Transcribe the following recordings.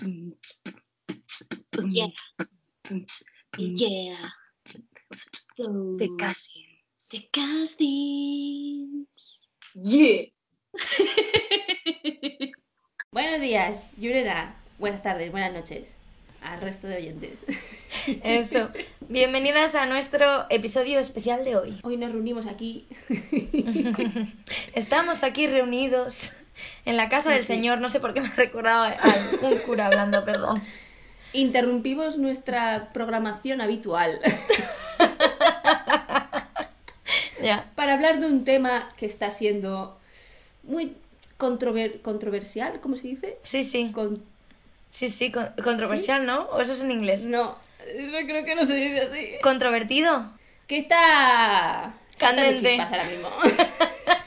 Yeah. Yeah. The Cousins. The Cousins. Yeah. Buenos días, Yurena. Buenas tardes, buenas noches. Al resto de oyentes. Eso. Bienvenidas a nuestro episodio especial de hoy. Hoy nos reunimos aquí. Estamos aquí reunidos en la casa Sí, del sí. Señor. No sé por qué me recordaba a un cura hablando, perdón. Interrumpimos nuestra programación habitual Ya. para hablar de un tema que está siendo muy controver- controversial, ¿cómo se dice? Sí, sí. Con- Sí, sí, con- controversial, ¿no? ¿O eso es en inglés? No, no creo que no se dice así. ¿Controvertido? Que está... Candente. chispas ahora mismo.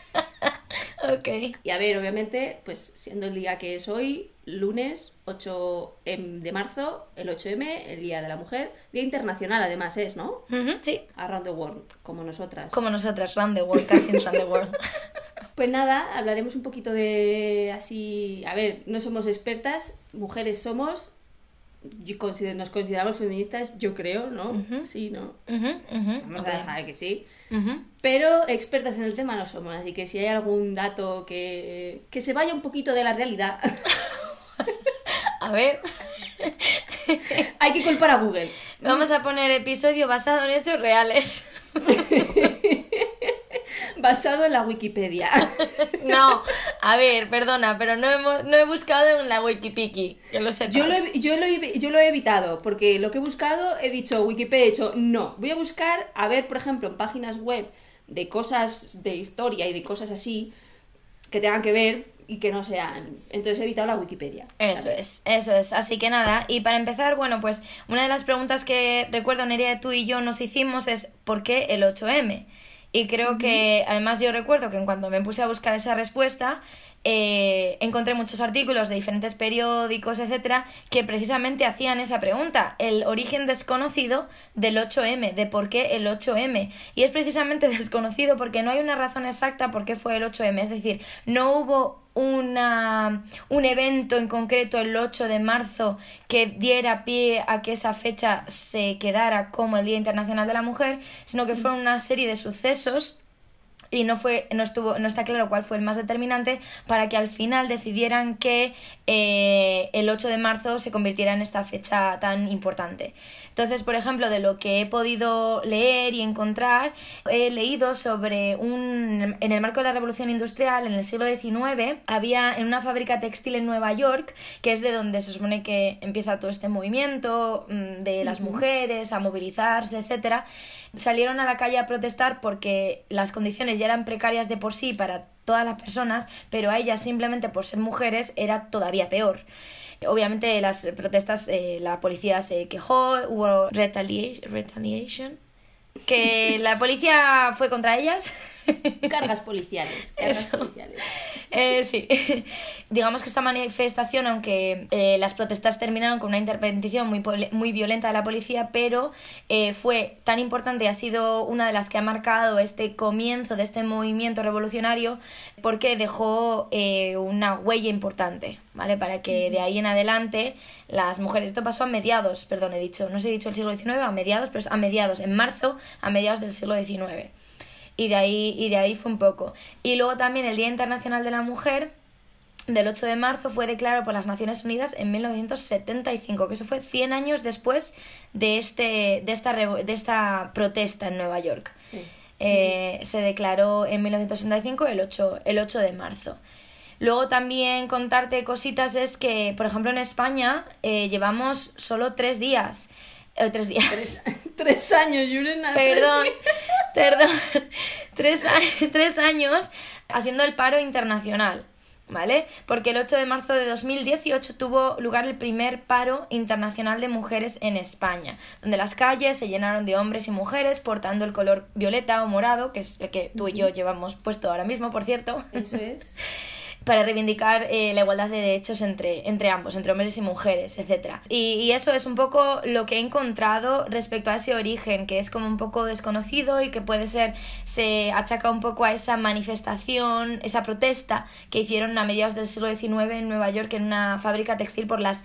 Ok. Y a ver, obviamente, pues siendo el día que es hoy, lunes 8 de marzo, el 8M, el Día de la Mujer, Día Internacional además es, ¿no? Ujú, sí. Around the World, como nosotras. Como nosotras, Round the World, casi Round the World. Pues nada, hablaremos un poquito de así... A ver, no somos expertas, mujeres somos, yo consider- nos consideramos feministas, yo creo, ¿no? Sí, ¿no? Vamos a dejar que sí. Pero expertas en el tema no somos, así que si hay algún dato que, que se vaya un poquito de la realidad, A ver, hay que culpar a Google. vamos a poner episodio basado en hechos reales. Basado en la Wikipedia. No, a ver, perdona, pero no, hemos, no he buscado en la Wikipiki, que lo sepas. Yo lo, he, yo, lo he, yo lo he evitado, porque lo que he buscado, he dicho Wikipedia, he dicho no. Voy a buscar, a ver, por ejemplo, en páginas web de cosas de historia y de cosas así que tengan que ver y que no sean. Entonces he evitado la Wikipedia. Eso es, eso es. Así que nada, y para empezar, bueno, pues una de las preguntas que recuerdo Nerea, tú y yo nos hicimos es ¿por qué el 8M? Y creo que, además yo recuerdo que en cuanto me puse a buscar esa respuesta, eh, encontré muchos artículos de diferentes periódicos, etcétera, que precisamente hacían esa pregunta, el origen desconocido del 8M, de por qué el 8M. Y es precisamente desconocido porque no hay una razón exacta por qué fue el 8M, es decir, no hubo una, un evento en concreto el 8 de marzo que diera pie a que esa fecha se quedara como el Día Internacional de la Mujer, sino que fueron una serie de sucesos y no fue no estuvo no está claro cuál fue el más determinante para que al final decidieran que eh, el 8 de marzo se convirtiera en esta fecha tan importante. Entonces por ejemplo de lo que he podido leer y encontrar he leído sobre un en el marco de la revolución industrial en el siglo XIX había en una fábrica textil en Nueva York que es de donde se supone que empieza todo este movimiento mm, de las mujeres a movilizarse etcétera salieron a la calle a protestar porque las condiciones ya eran precarias de por sí para todas las personas, pero a ellas simplemente por ser mujeres era todavía peor. Obviamente las protestas, eh, la policía se quejó, hubo retalia- retaliation, que la policía fue contra ellas. Cargas policiales. Cargas Eso. policiales. Eh, sí, digamos que esta manifestación, aunque eh, las protestas terminaron con una intervención muy, muy violenta de la policía, pero eh, fue tan importante y ha sido una de las que ha marcado este comienzo de este movimiento revolucionario porque dejó eh, una huella importante, ¿vale? Para que de ahí en adelante las mujeres, esto pasó a mediados, perdón, he dicho, no sé si he dicho el siglo XIX, a mediados, pero es a mediados, en marzo, a mediados del siglo XIX y de ahí y de ahí fue un poco y luego también el Día Internacional de la Mujer del 8 de marzo fue declarado por las Naciones Unidas en 1975 que eso fue 100 años después de este de esta de esta protesta en Nueva York Sí. Eh, se declaró en 1965 el 8 el 8 de marzo Luego también contarte cositas es que, por ejemplo, en España eh, llevamos solo tres días. Eh, tres días. Tres, tres años, Yurena. Perdón, perdón. Tres, tres años haciendo el paro internacional, ¿vale? Porque el 8 de marzo de 2018 tuvo lugar el primer paro internacional de mujeres en España, donde las calles se llenaron de hombres y mujeres portando el color violeta o morado, que es el que tú y yo llevamos puesto ahora mismo, por cierto Eso es. Para reivindicar eh, la igualdad de derechos entre, entre ambos, entre hombres y mujeres, etc. Y, y eso es un poco lo que he encontrado respecto a ese origen, que es como un poco desconocido y que puede ser, se achaca un poco a esa manifestación, esa protesta que hicieron a mediados del siglo XIX en Nueva York en una fábrica textil por las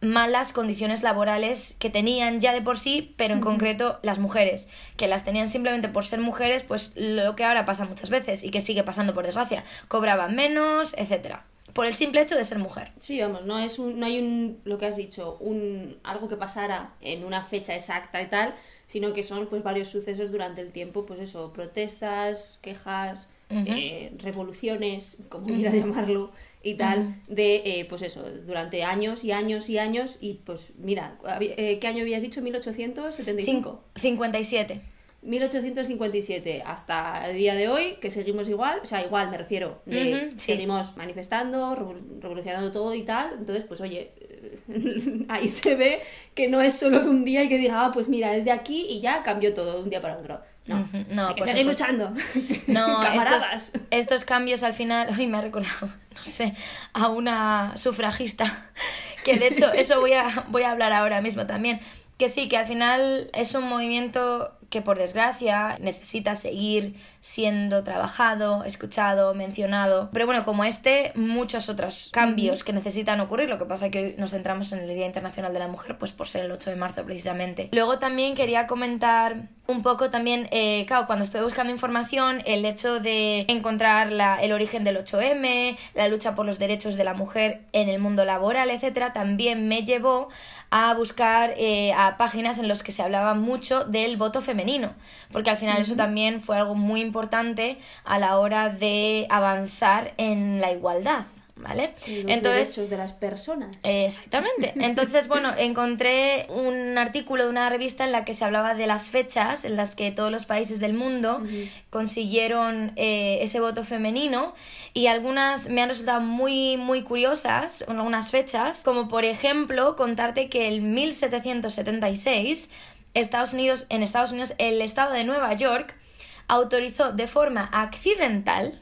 malas condiciones laborales que tenían ya de por sí, pero en concreto las mujeres, que las tenían simplemente por ser mujeres, pues lo que ahora pasa muchas veces y que sigue pasando por desgracia, cobraban menos, etcétera. Por el simple hecho de ser mujer. Sí, vamos, no es un, no hay un, lo que has dicho, un algo que pasara en una fecha exacta y tal, sino que son pues varios sucesos durante el tiempo, pues eso, protestas, quejas, eh, revoluciones, como quieras llamarlo, y tal, de, eh, pues eso, durante años y años y años, y pues mira, eh, ¿qué año habías dicho? ¿1875? 57. 1857 hasta el día de hoy, que seguimos igual, o sea, igual me refiero, seguimos manifestando, revolucionando todo y tal, entonces pues oye, ahí se ve que no es solo de un día y que diga, ah, pues mira, es de aquí y ya cambió todo de un día para otro. No, no hay que seguir luchando. No, estos, estos, cambios al final, hoy me ha recordado, no sé, a una sufragista, que de hecho eso voy a, voy a hablar ahora mismo también, que sí, que al final es un movimiento que por desgracia necesita seguir siendo trabajado, escuchado, mencionado. Pero bueno, como este, muchos otros cambios que necesitan ocurrir. Lo que pasa es que hoy nos centramos en el Día Internacional de la Mujer, pues por ser el 8 de marzo precisamente. Luego también quería comentar un poco también, eh, claro, cuando estoy buscando información, el hecho de encontrar la, el origen del 8M, la lucha por los derechos de la mujer en el mundo laboral, etcétera, también me llevó a buscar eh, a páginas en las que se hablaba mucho del voto femenino, porque al final eso también fue algo muy importante a la hora de avanzar en la igualdad. ¿Vale? los derechos de las personas. exactamente. Entonces, bueno, encontré un artículo de una revista en la que se hablaba de las fechas en las que todos los países del mundo consiguieron eh, ese voto femenino y algunas me han resultado muy, muy curiosas, algunas fechas, como por ejemplo contarte que el 1776 Estados Unidos, en Estados Unidos, el estado de Nueva York autorizó de forma accidental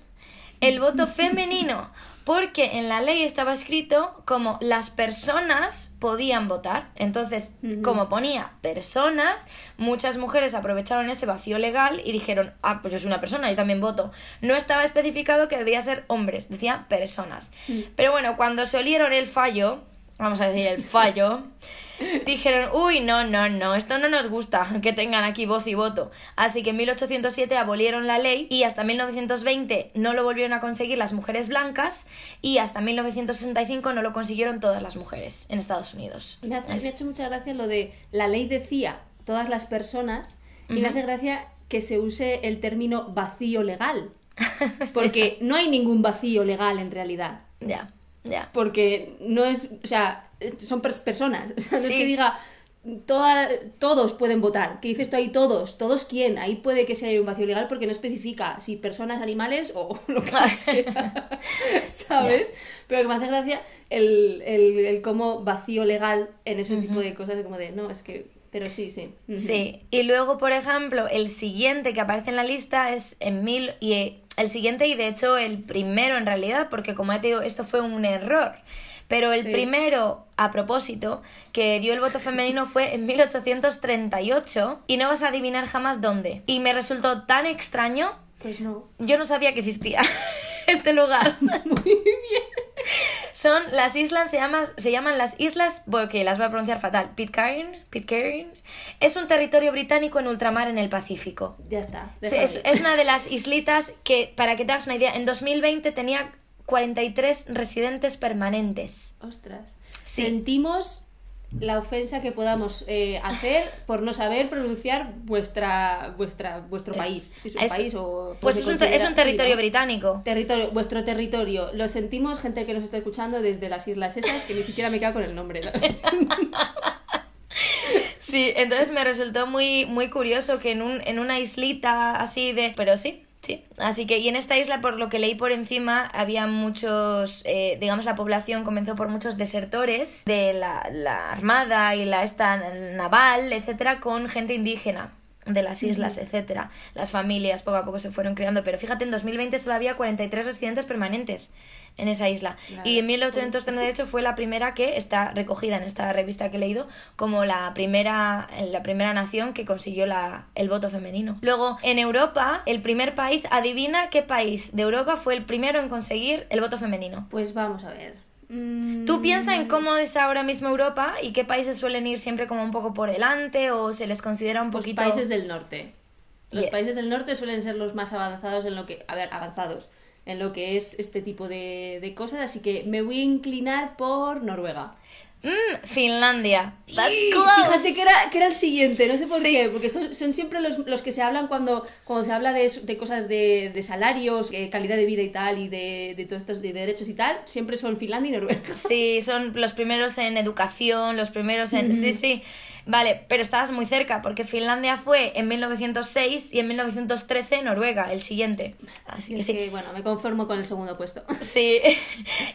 el voto femenino, porque en la ley estaba escrito como las personas podían votar. Entonces, como ponía personas, muchas mujeres aprovecharon ese vacío legal y dijeron, ah, pues yo soy una persona, yo también voto. No estaba especificado que debía ser hombres, decía personas. Mm. Pero bueno, cuando se olieron el fallo, vamos a decir el fallo, dijeron, uy, no, no, no, esto no nos gusta que tengan aquí voz y voto. Así que en 1807 abolieron la ley y hasta 1920 no lo volvieron a conseguir las mujeres blancas y hasta 1965 no lo consiguieron todas las mujeres en Estados Unidos. Me, ha hecho mucha gracia lo de la ley decía todas las personas y me hace gracia que se use el término vacío legal. Porque no hay ningún vacío legal en realidad. Ya. Porque no es, o sea, son personas. O sea, no es que diga, toda, todos pueden votar. ¿Qué dices esto ahí? Todos. ¿Todos quién? Ahí puede que sea un vacío legal porque no especifica si personas, animales o lo que sea. ¿Sabes? Pero que me hace gracia el, el, el cómo vacío legal en ese tipo de cosas, como de, no, es que pero sí, sí. Sí. Y luego, por ejemplo, el siguiente que aparece en la lista es en mil y el siguiente y de hecho el primero en realidad, porque como ya te digo, esto fue un error. Pero el primero, a propósito, que dio el voto femenino fue en 1838 y no vas a adivinar jamás dónde. Y me resultó tan extraño. Pues no. Yo no sabía que existía este lugar. Muy bien. Son las islas, se, llama, se llaman las islas, porque las voy a pronunciar fatal, Pitcairn, Pitcairn. Es un territorio británico en ultramar en el Pacífico. Ya está. es, es, una de las islitas que, para que te hagas una idea, en 2020 tenía 43 residentes permanentes. Ostras. Sentimos la ofensa que podamos eh, hacer por no saber pronunciar vuestra vuestra vuestro país. Si es un país o pues es un, es un, territorio británico. Territorio vuestro territorio. Lo sentimos gente que nos está escuchando desde las islas esas que ni siquiera me queda con el nombre sí entonces me resultó muy muy curioso que en un en una islita así de pero sí Sí, así que y en esta isla, por lo que leí por encima, había muchos, eh, digamos, la población comenzó por muchos desertores de la, la armada y la esta naval, etcétera, con gente indígena de las islas, etcétera. Las familias poco a poco se fueron creando, pero fíjate, en 2020 solo había 43 residentes permanentes en esa isla. Y en 1838 fue la primera que está recogida en esta revista que he leído como la primera, la primera nación que consiguió la, el voto femenino. Luego, en Europa, el primer país, adivina qué país de Europa fue el primero en conseguir el voto femenino. Pues vamos a ver. Tú piensa en cómo es ahora mismo Europa y qué países suelen ir siempre como un poco por delante o se les considera un Los poquito... países del norte. Los Yeah. países del norte suelen ser los más avanzados en lo que. A ver, avanzados. En lo que es este tipo de, de cosas. Así que me voy a inclinar por Noruega. Mm, Finlandia. That's Y close. Fíjate que era, que era el siguiente, no sé por Sí. qué, porque son, son siempre los, los que se hablan cuando, cuando se habla de, de cosas de, de salarios, eh, calidad de vida y tal, y de, de todos estos de derechos y tal, siempre son Finlandia y Noruega. Sí, son los primeros en educación, los primeros en... Sí, sí. Vale, pero estabas muy cerca porque Finlandia fue en 1906 y en 1913 Noruega, el siguiente. Así que sí. que, bueno, me conformo con el segundo puesto. Sí,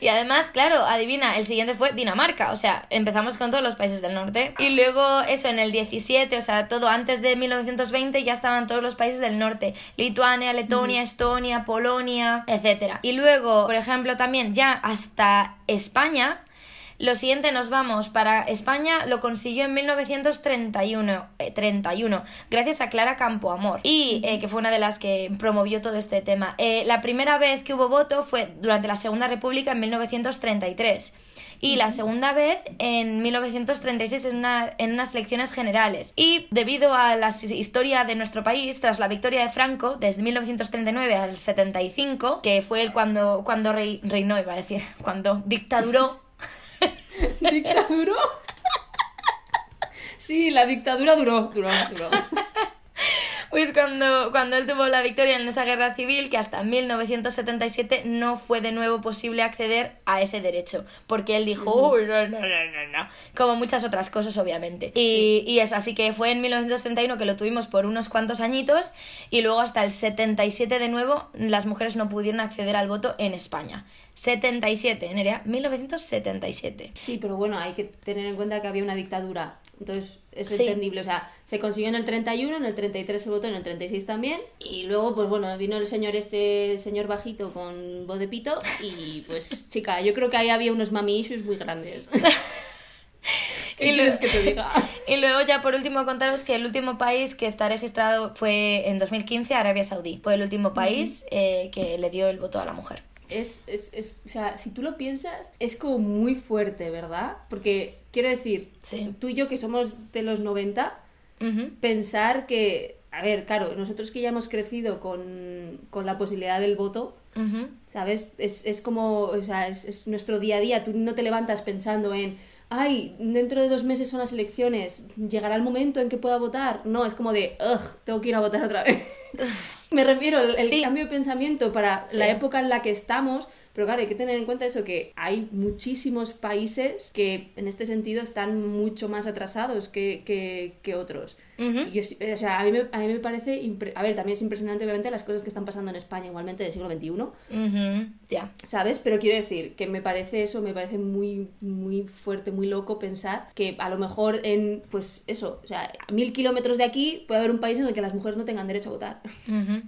y además, claro, adivina, el siguiente fue Dinamarca, o sea, empezamos con todos los países del norte. Y luego, eso, en el 17, o sea, todo antes de 1920 ya estaban todos los países del norte, Lituania, Letonia, Estonia, Polonia, etc. Y luego, por ejemplo, también ya hasta España. Lo siguiente nos vamos para España, lo consiguió en 1931, eh, 31, gracias a Clara Campoamor, y eh, que fue una de las que promovió todo este tema. Eh, la primera vez que hubo voto fue durante la Segunda República en 1933 y la segunda vez en 1936 en, una, en unas elecciones generales. Y debido a la historia de nuestro país, tras la victoria de Franco, desde 1939 al 75, que fue el cuando, cuando rei- reinó, iba a decir, cuando dictaduró, ¿Dictadura? Sí, la dictadura duró, duró, duró. Pues cuando, cuando él tuvo la victoria en esa guerra civil, que hasta 1977 no fue de nuevo posible acceder a ese derecho, porque él dijo, uy, no, no, no, no, no", como muchas otras cosas, obviamente. Y, y eso, así que fue en 1931 que lo tuvimos por unos cuantos añitos, y luego hasta el 77 de nuevo las mujeres no pudieron acceder al voto en España. 77, Nerea, 1977. Sí, pero bueno, hay que tener en cuenta que había una dictadura. Entonces es Sí. entendible. O sea, se consiguió en el 31, en el 33 se votó, en el 36 también. Y luego, pues bueno, vino el señor este, señor bajito con voz de pito. Y pues, chica, yo creo que ahí había unos mami issues muy grandes. ¿Qué Y lo- que te diga? Y luego ya por último contaros que el último país que está registrado fue en 2015 Arabia Saudí. Fue el último país eh, que le dio el voto a la mujer. Es, es, es, o sea, si tú lo piensas, es como muy fuerte, ¿verdad? Porque, quiero decir, Sí. tú y yo que somos de los 90, Ujú. pensar que, a ver, claro, nosotros que ya hemos crecido con, con la posibilidad del voto. ¿sabes? Es, es como, o sea, es, es nuestro día a día, tú no te levantas pensando en, ay, dentro de dos meses son las elecciones, llegará el momento en que pueda votar. No, es como de, ugh, tengo que ir a votar otra vez. Me refiero al el Sí. cambio de pensamiento para Sí. la época en la que estamos, pero claro, hay que tener en cuenta eso, que hay muchísimos países que en este sentido están mucho más atrasados que, que, que otros. Y yo o sea, a mí me, a mí me parece, impre- a ver, también es impresionante obviamente las cosas que están pasando en España igualmente del siglo XXI. Ya. ¿sabes? Pero quiero decir que me parece eso, me parece muy, muy fuerte, muy loco pensar que a lo mejor en, pues eso, o sea, a mil kilómetros de aquí puede haber un país en el que las mujeres no tengan derecho a votar.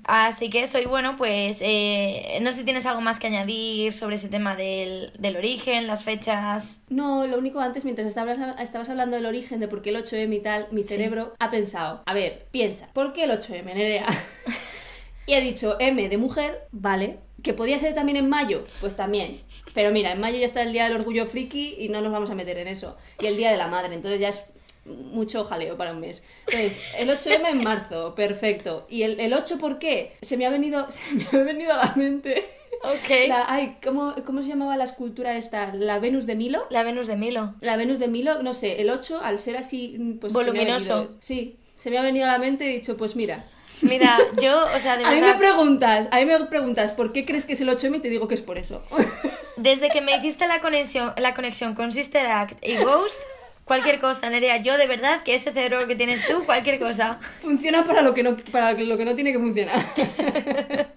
Así que eso, y bueno, pues eh, no sé si tienes algo más que añadir sobre ese tema del, del origen, las fechas. No, lo único antes, mientras estabas, estabas hablando del origen de por qué el 8M y tal, mi cerebro pensado, a ver, piensa, ¿por qué el 8M, Nerea? y ha dicho M de mujer, vale. ¿Que podía ser también en mayo? Pues también. Pero mira, en mayo ya está el Día del Orgullo Friki y no nos vamos a meter en eso. Y el Día de la Madre, entonces ya es mucho jaleo para un mes. Entonces, el 8M en marzo, perfecto. ¿Y el, el 8 por qué? Se me ha venido, se me ha venido a la mente... Ok. La, ay, ¿cómo, ¿cómo se llamaba la escultura esta? ¿La Venus de Milo? La Venus de Milo. La Venus de Milo, no sé, el 8, al ser así, pues. me ha Voluminoso. venido- sí, se me ha venido a la mente y he dicho, pues mira. Mira, yo, o sea, de A mí me verdad, preguntas, a mí me preguntas, ¿por qué crees que es el 8M? Y te digo que es por eso. desde que me hiciste la conexión, la conexión con Sister Act y Ghost, cualquier cosa, Nerea, yo de verdad que ese cerebro que tienes tú, cualquier cosa. Funciona para lo que no, para lo que no tiene que funcionar.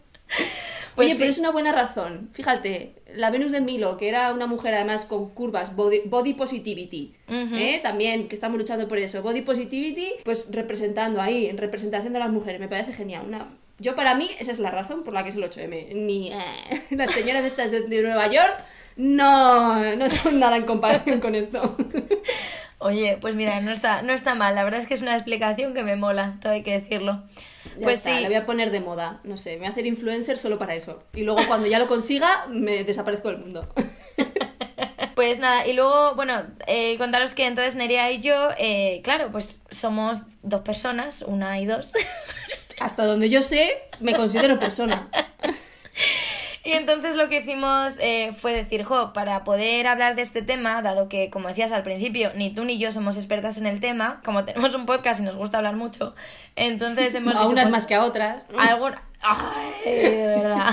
Pues Oye, sí. pero es una buena razón. Fíjate, la Venus de Milo, que era una mujer además con curvas, body, body positivity. ¿eh? también, que estamos luchando por eso. Body positivity, pues representando ahí, en representación de las mujeres. Me parece genial. Una... Yo, para mí, esa es la razón por la que es el 8M. Ni las señoras estas de, de Nueva York no, no son nada en comparación con esto. Oye, pues mira, no está, no está mal, la verdad es que es una explicación que me mola, todo hay que decirlo. Ya pues está, sí, la voy a poner de moda. No sé, me voy a hacer influencer solo para eso. Y luego cuando ya lo consiga, me desaparezco del mundo. Pues nada, y luego, bueno, eh, contaros que entonces Nerea y yo, eh, claro, pues somos dos personas, una y dos. Hasta donde yo sé, me considero persona. Y entonces lo que hicimos eh, fue decir, jo, para poder hablar de este tema, dado que, como decías al principio, ni tú ni yo somos expertas en el tema, como tenemos un podcast y nos gusta hablar mucho, entonces hemos a dicho, unas pues, más que a otras. algún... Ay, de verdad.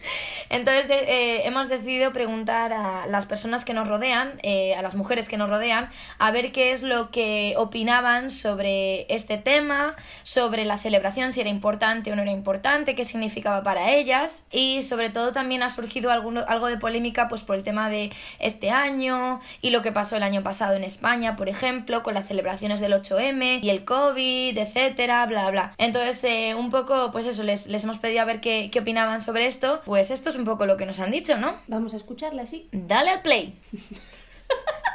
Entonces eh, hemos decidido preguntar a las personas que nos rodean, eh, a las mujeres que nos rodean, a ver qué es lo que opinaban sobre este tema, sobre la celebración, si era importante o no era importante, qué significaba para ellas y sobre todo también ha surgido alguno- algo de polémica pues por el tema de este año y lo que pasó el año pasado en España, por ejemplo, con las celebraciones del 8M y el COVID, etcétera, bla, bla. Entonces, eh, un poco, pues eso, les, les hemos pedido a ver qué, qué opinaban sobre esto. Pues esto es un poco lo que nos han dicho, ¿no? Vamos a escucharla, sí. Dale al play.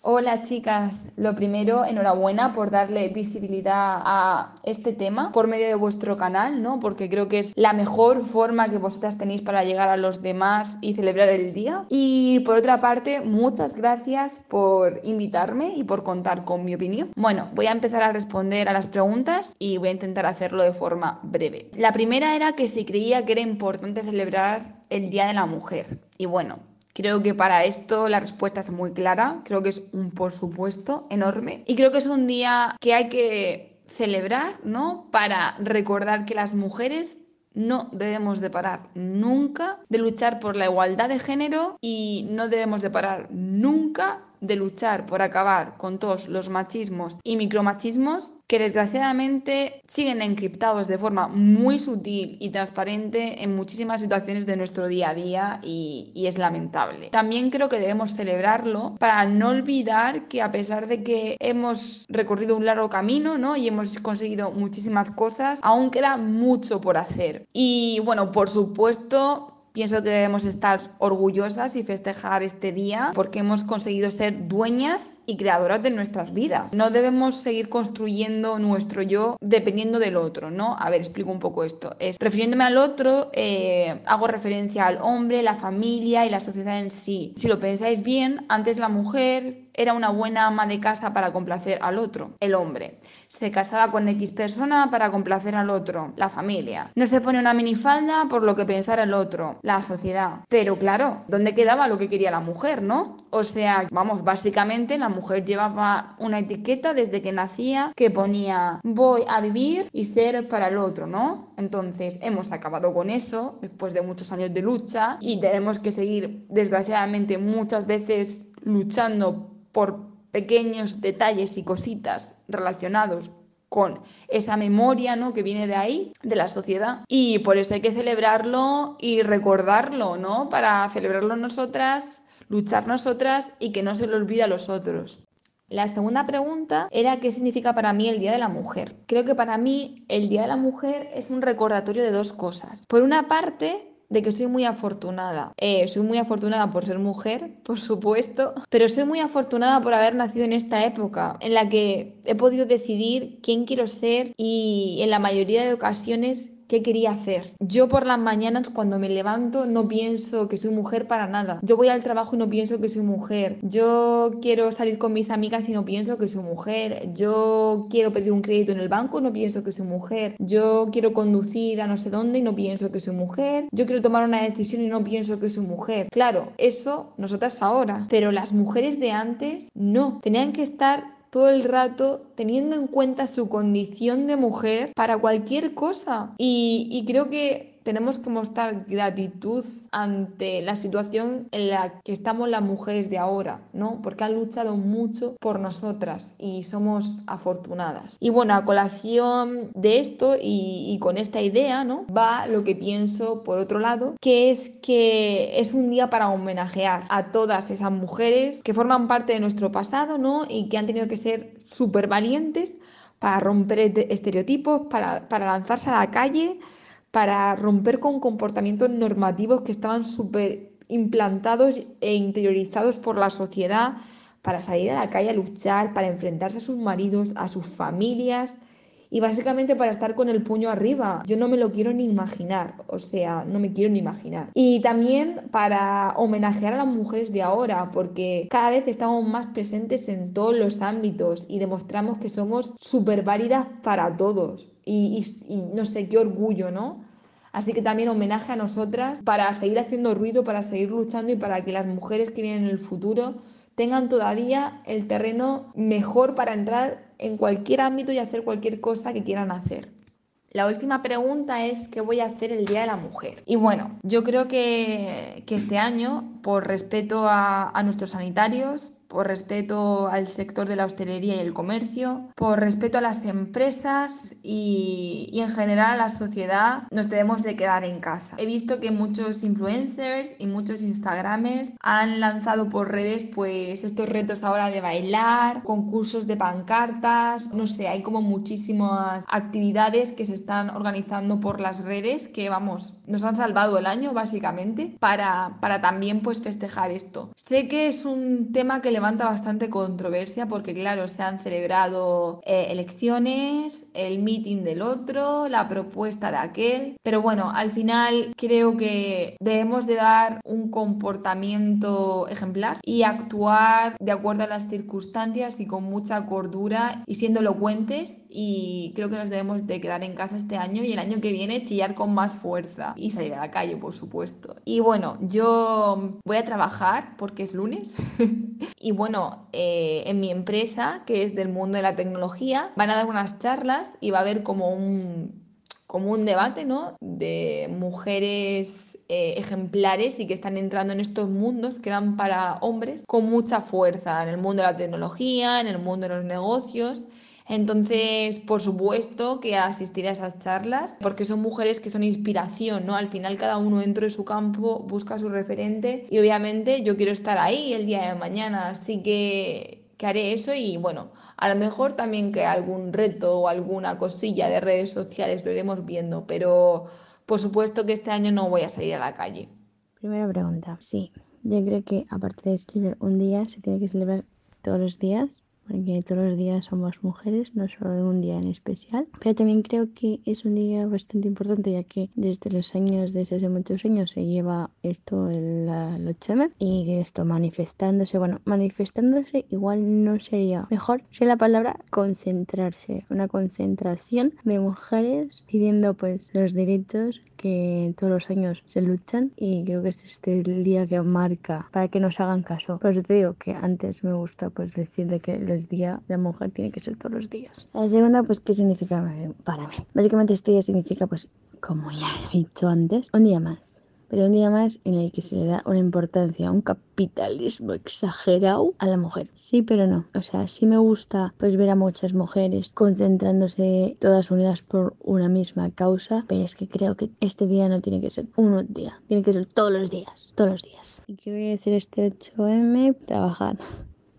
Hola chicas, lo primero, enhorabuena por darle visibilidad a este tema por medio de vuestro canal, ¿no? Porque creo que es la mejor forma que vosotras tenéis para llegar a los demás y celebrar el día. Y por otra parte, muchas gracias por invitarme y por contar con mi opinión. Bueno, voy a empezar a responder a las preguntas y voy a intentar hacerlo de forma breve. La primera era que si creía que era importante celebrar el Día de la Mujer. Y bueno, Creo que para esto la respuesta es muy clara, creo que es un por supuesto enorme y creo que es un día que hay que celebrar, ¿no? Para recordar que las mujeres no debemos de parar nunca de luchar por la igualdad de género y no debemos de parar nunca de luchar por acabar con todos los machismos y micromachismos que desgraciadamente siguen encriptados de forma muy sutil y transparente en muchísimas situaciones de nuestro día a día y, es lamentable. También creo que debemos celebrarlo para no olvidar que a pesar de que hemos recorrido un largo camino ¿no? y hemos conseguido muchísimas cosas, aún queda mucho por hacer. Y bueno, por supuesto, Pienso que debemos estar orgullosas y festejar este día porque hemos conseguido ser dueñas y creadoras de nuestras vidas. No debemos seguir construyendo nuestro yo dependiendo del otro, ¿no? A ver, explico un poco esto. Es, refiriéndome al otro, eh, hago referencia al hombre, la familia y la sociedad en sí. Si lo pensáis bien, antes la mujer era una buena ama de casa para complacer al otro, el hombre. Se casaba con X persona para complacer al otro, la familia. No se pone una minifalda por lo que pensara el otro, la sociedad. Pero claro, ¿dónde quedaba lo que quería la mujer, no? O sea, vamos, básicamente la mujer llevaba una etiqueta desde que nacía que ponía voy a vivir y ser para el otro, ¿no? Entonces hemos acabado con eso después de muchos años de lucha y tenemos que seguir, desgraciadamente, muchas veces luchando por pequeños detalles y cositas relacionados con esa memoria ¿no? que viene de ahí, de la sociedad. Y por eso hay que celebrarlo y recordarlo, ¿no? Para celebrarlo nosotras, luchar nosotras y que no se le olvide a los otros. La segunda pregunta era qué significa para mí el Día de la Mujer. Creo que para mí el Día de la Mujer es un recordatorio de dos cosas. Por una parte, de que soy muy afortunada. Eh, soy muy afortunada por ser mujer, por supuesto, pero soy muy afortunada por haber nacido en esta época en la que he podido decidir quién quiero ser y en la mayoría de ocasiones qué quería hacer. Yo por las mañanas cuando me levanto no pienso que soy mujer para nada. Yo voy al trabajo y no pienso que soy mujer. Yo quiero salir con mis amigas y no pienso que soy mujer. Yo quiero pedir un crédito en el banco y no pienso que soy mujer. Yo quiero conducir a no sé dónde y no pienso que soy mujer. Yo quiero tomar una decisión y no pienso que soy mujer. Claro, eso nosotras ahora, pero las mujeres de antes no. Tenían que estar todo el rato teniendo en cuenta su condición de mujer para cualquier cosa. Y, y, creo que tenemos que mostrar gratitud ante la situación en la que estamos las mujeres de ahora, ¿no? Porque han luchado mucho por nosotras y somos afortunadas. Y bueno, a colación de esto y, con esta idea, ¿no? Va lo que pienso por otro lado, que es que es un día para homenajear a todas esas mujeres que forman parte de nuestro pasado, ¿no? Y que han tenido que ser súper valientes para romper estereotipos, para, para lanzarse a la calle, para romper con comportamientos normativos que estaban súper implantados e interiorizados por la sociedad, para salir a la calle a luchar, para enfrentarse a sus maridos, a sus familias y básicamente para estar con el puño arriba. Yo no me lo quiero ni imaginar, o sea, no me quiero ni imaginar. Y también para homenajear a las mujeres de ahora, porque cada vez estamos más presentes en todos los ámbitos y demostramos que somos súper válidas para todos. Y, no sé, qué orgullo, ¿no? Así que también homenaje a nosotras para seguir haciendo ruido, para seguir luchando y para que las mujeres que vienen en el futuro tengan todavía el terreno mejor para entrar en cualquier ámbito y hacer cualquier cosa que quieran hacer. La última pregunta es ¿qué voy a hacer el Día de la Mujer? Y bueno, yo creo que, que este año, por respeto a, a nuestros sanitarios, por respeto al sector de la hostelería y el comercio, por respeto a las empresas y, y, en general a la sociedad, nos debemos de quedar en casa. He visto que muchos influencers y muchos instagramers han lanzado por redes pues estos retos ahora de bailar, concursos de pancartas, no sé, hay como muchísimas actividades que se están organizando por las redes que vamos, nos han salvado el año básicamente para, para también pues festejar esto. Sé que es un tema que levanta bastante controversia porque, claro, se han celebrado eh, elecciones, el meeting del otro, la propuesta de aquel, pero bueno, al final creo que debemos de dar un comportamiento ejemplar y actuar de acuerdo a las circunstancias y con mucha cordura y siendo elocuentes y creo que nos debemos de quedar en casa este año y el año que viene chillar con más fuerza y salir a la calle, por supuesto. Y bueno, yo voy a trabajar porque es lunes y bueno, eh, en mi empresa, que es del mundo de la tecnología, van a dar unas charlas y va a haber como un, como un debate, ¿no? De mujeres eh, ejemplares y que están entrando en estos mundos que eran para hombres con mucha fuerza en el mundo de la tecnología, en el mundo de los negocios entonces, por supuesto que asistiré a esas charlas, porque son mujeres que son inspiración, ¿no? Al final cada uno dentro de su campo busca su referente y obviamente yo quiero estar ahí el día de mañana, así que, que haré eso y bueno, a lo mejor también que algún reto o alguna cosilla de redes sociales lo iremos viendo, pero por supuesto que este año no voy a salir a la calle. Primera pregunta, sí. Yo creo que aparte de celebrar un día, se tiene que celebrar todos los días porque todos los días somos mujeres, no solo un día en especial. Pero también creo que es un día bastante importante, ya que desde los años, desde hace muchos años, se lleva esto la 8 y esto manifestándose. Bueno, manifestándose igual no sería mejor, si la palabra concentrarse, una concentración de mujeres pidiendo pues los derechos que todos los años se luchan y creo que este es el día que marca para que nos hagan caso. Por eso te digo que antes me gusta pues decir de que el día de la mujer tiene que ser todos los días. La segunda pues qué significa para mí. Básicamente este día significa pues como ya he dicho antes, un día más pero un día más en el que se le da una importancia, un capitalismo exagerado a la mujer. Sí, pero no. O sea, sí me gusta pues ver a muchas mujeres concentrándose todas unidas por una misma causa, pero es que creo que este día no tiene que ser un día, tiene que ser todos los días, todos los días. ¿Y qué voy a decir este 8M? Trabajar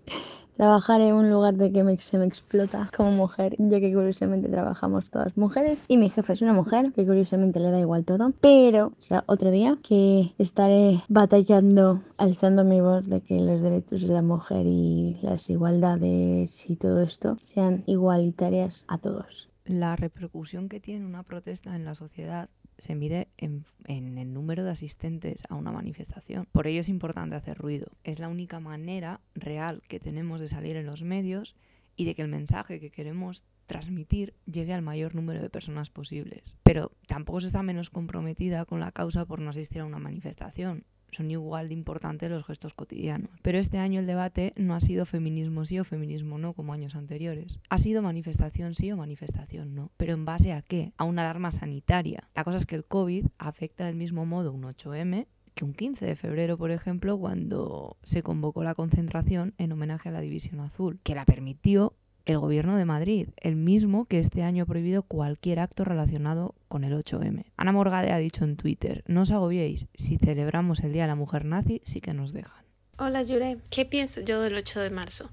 trabajar en un lugar de que se me explota como mujer, ya que curiosamente trabajamos todas mujeres y mi jefe es una mujer, que curiosamente le da igual todo, pero será otro día que estaré batallando, alzando mi voz de que los derechos de la mujer y las igualdades y todo esto sean igualitarias a todos. La repercusión que tiene una protesta en la sociedad se mide en, el número de asistentes a una manifestación. Por ello es importante hacer ruido. Es la única manera real que tenemos de salir en los medios y de que el mensaje que queremos transmitir llegue al mayor número de personas posibles. Pero tampoco se está menos comprometida con la causa por no asistir a una manifestación son igual de importantes los gestos cotidianos. Pero este año el debate no ha sido feminismo sí o feminismo no como años anteriores. Ha sido manifestación sí o manifestación no. Pero en base a qué? A una alarma sanitaria. La cosa es que el COVID afecta del mismo modo un 8M que un 15 de febrero, por ejemplo, cuando se convocó la concentración en homenaje a la División Azul, que la permitió el gobierno de Madrid, el mismo que este año ha prohibido cualquier acto relacionado con el 8M. Ana Morgade ha dicho en Twitter, no os agobiéis, si celebramos el Día de la Mujer Nazi, sí que nos dejan. Hola Yure, ¿qué pienso yo del 8 de marzo?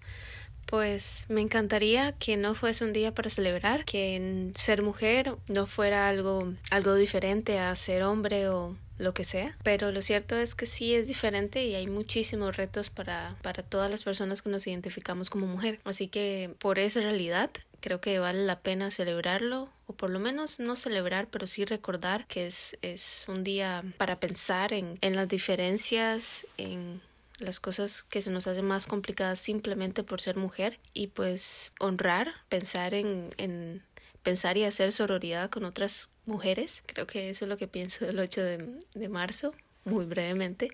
Pues me encantaría que no fuese un día para celebrar, que ser mujer no fuera algo, algo diferente a ser hombre o lo que sea, pero lo cierto es que sí es diferente y hay muchísimos retos para, para todas las personas que nos identificamos como mujer. Así que por esa realidad creo que vale la pena celebrarlo o por lo menos no celebrar, pero sí recordar que es, es un día para pensar en, en las diferencias, en las cosas que se nos hacen más complicadas simplemente por ser mujer y pues honrar, pensar en, en pensar y hacer sororidad con otras mujeres. Creo que eso es lo que pienso del 8 de, de marzo, muy brevemente.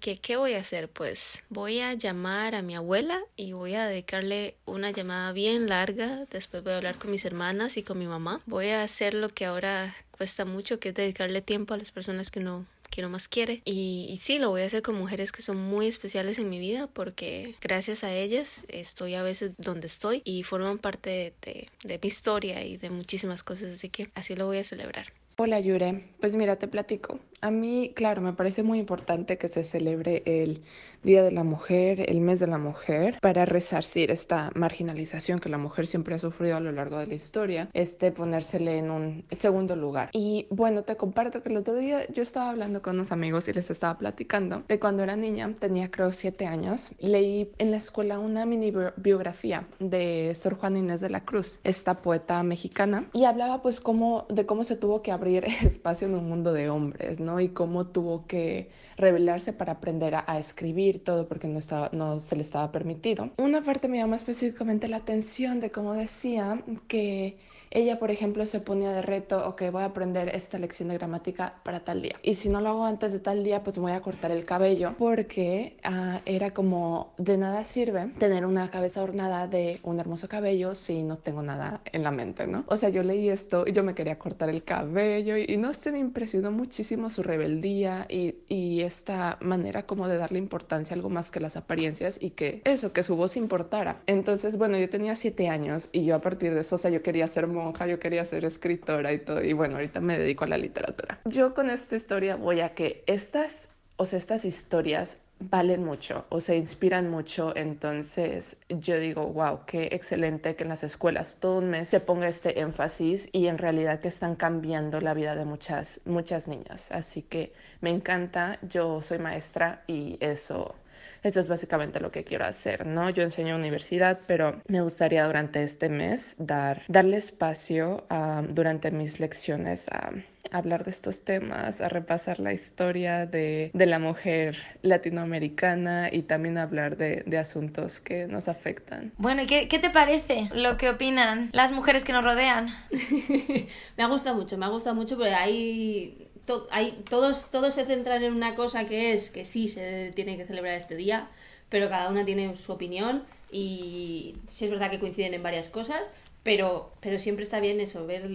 ¿Qué, ¿Qué voy a hacer? Pues voy a llamar a mi abuela y voy a dedicarle una llamada bien larga. Después voy a hablar con mis hermanas y con mi mamá. Voy a hacer lo que ahora cuesta mucho, que es dedicarle tiempo a las personas que uno que más quiere. Y, y, sí, lo voy a hacer con mujeres que son muy especiales en mi vida porque gracias a ellas estoy a veces donde estoy y forman parte de, de, de mi historia y de muchísimas cosas. Así que así lo voy a celebrar. Hola Yure, pues mira, te platico. A mí, claro, me parece muy importante que se celebre el Día de la Mujer, el mes de la mujer, para resarcir esta marginalización que la mujer siempre ha sufrido a lo largo de la historia, este ponérsele en un segundo lugar. Y bueno, te comparto que el otro día yo estaba hablando con unos amigos y les estaba platicando de cuando era niña, tenía creo siete años, leí en la escuela una mini biografía de Sor Juana Inés de la Cruz, esta poeta mexicana, y hablaba pues cómo, de cómo se tuvo que abrir espacio en un mundo de hombres, ¿no? Y cómo tuvo que rebelarse para aprender a, a escribir todo porque no, estaba, no se le estaba permitido. Una parte me llama específicamente la atención de cómo decía que ella, por ejemplo, se ponía de reto, ok, voy a aprender esta lección de gramática para tal día. Y si no lo hago antes de tal día, pues me voy a cortar el cabello, porque uh, era como de nada sirve tener una cabeza ornada de un hermoso cabello si no tengo nada en la mente, ¿no? O sea, yo leí esto y yo me quería cortar el cabello y, no sé, me impresionó muchísimo su rebeldía y, y esta manera como de darle importancia a algo más que las apariencias y que eso, que su voz importara. Entonces, bueno, yo tenía siete años y yo a partir de eso, o sea, yo quería ser monja, yo quería ser escritora y todo, y bueno, ahorita me dedico a la literatura. Yo con esta historia voy a que estas, o sea, estas historias valen mucho o se inspiran mucho, entonces yo digo, wow, qué excelente que en las escuelas todo un mes se ponga este énfasis y en realidad que están cambiando la vida de muchas, muchas niñas. Así que me encanta, yo soy maestra y eso eso es básicamente lo que quiero hacer, ¿no? Yo enseño en universidad, pero me gustaría durante este mes dar, darle espacio durante mis lecciones a hablar de estos temas, a repasar la historia de, de la mujer latinoamericana y también hablar de, de, asuntos que nos afectan. Bueno, ¿qué, ¿qué te parece lo que opinan las mujeres que nos rodean? me ha gustado mucho, me ha gustado mucho porque hay to hay, todos, todos se centran en una cosa que es que sí se tiene que celebrar este día, pero cada una tiene su opinión y sí es verdad que coinciden en varias cosas, pero, pero siempre está bien eso, ver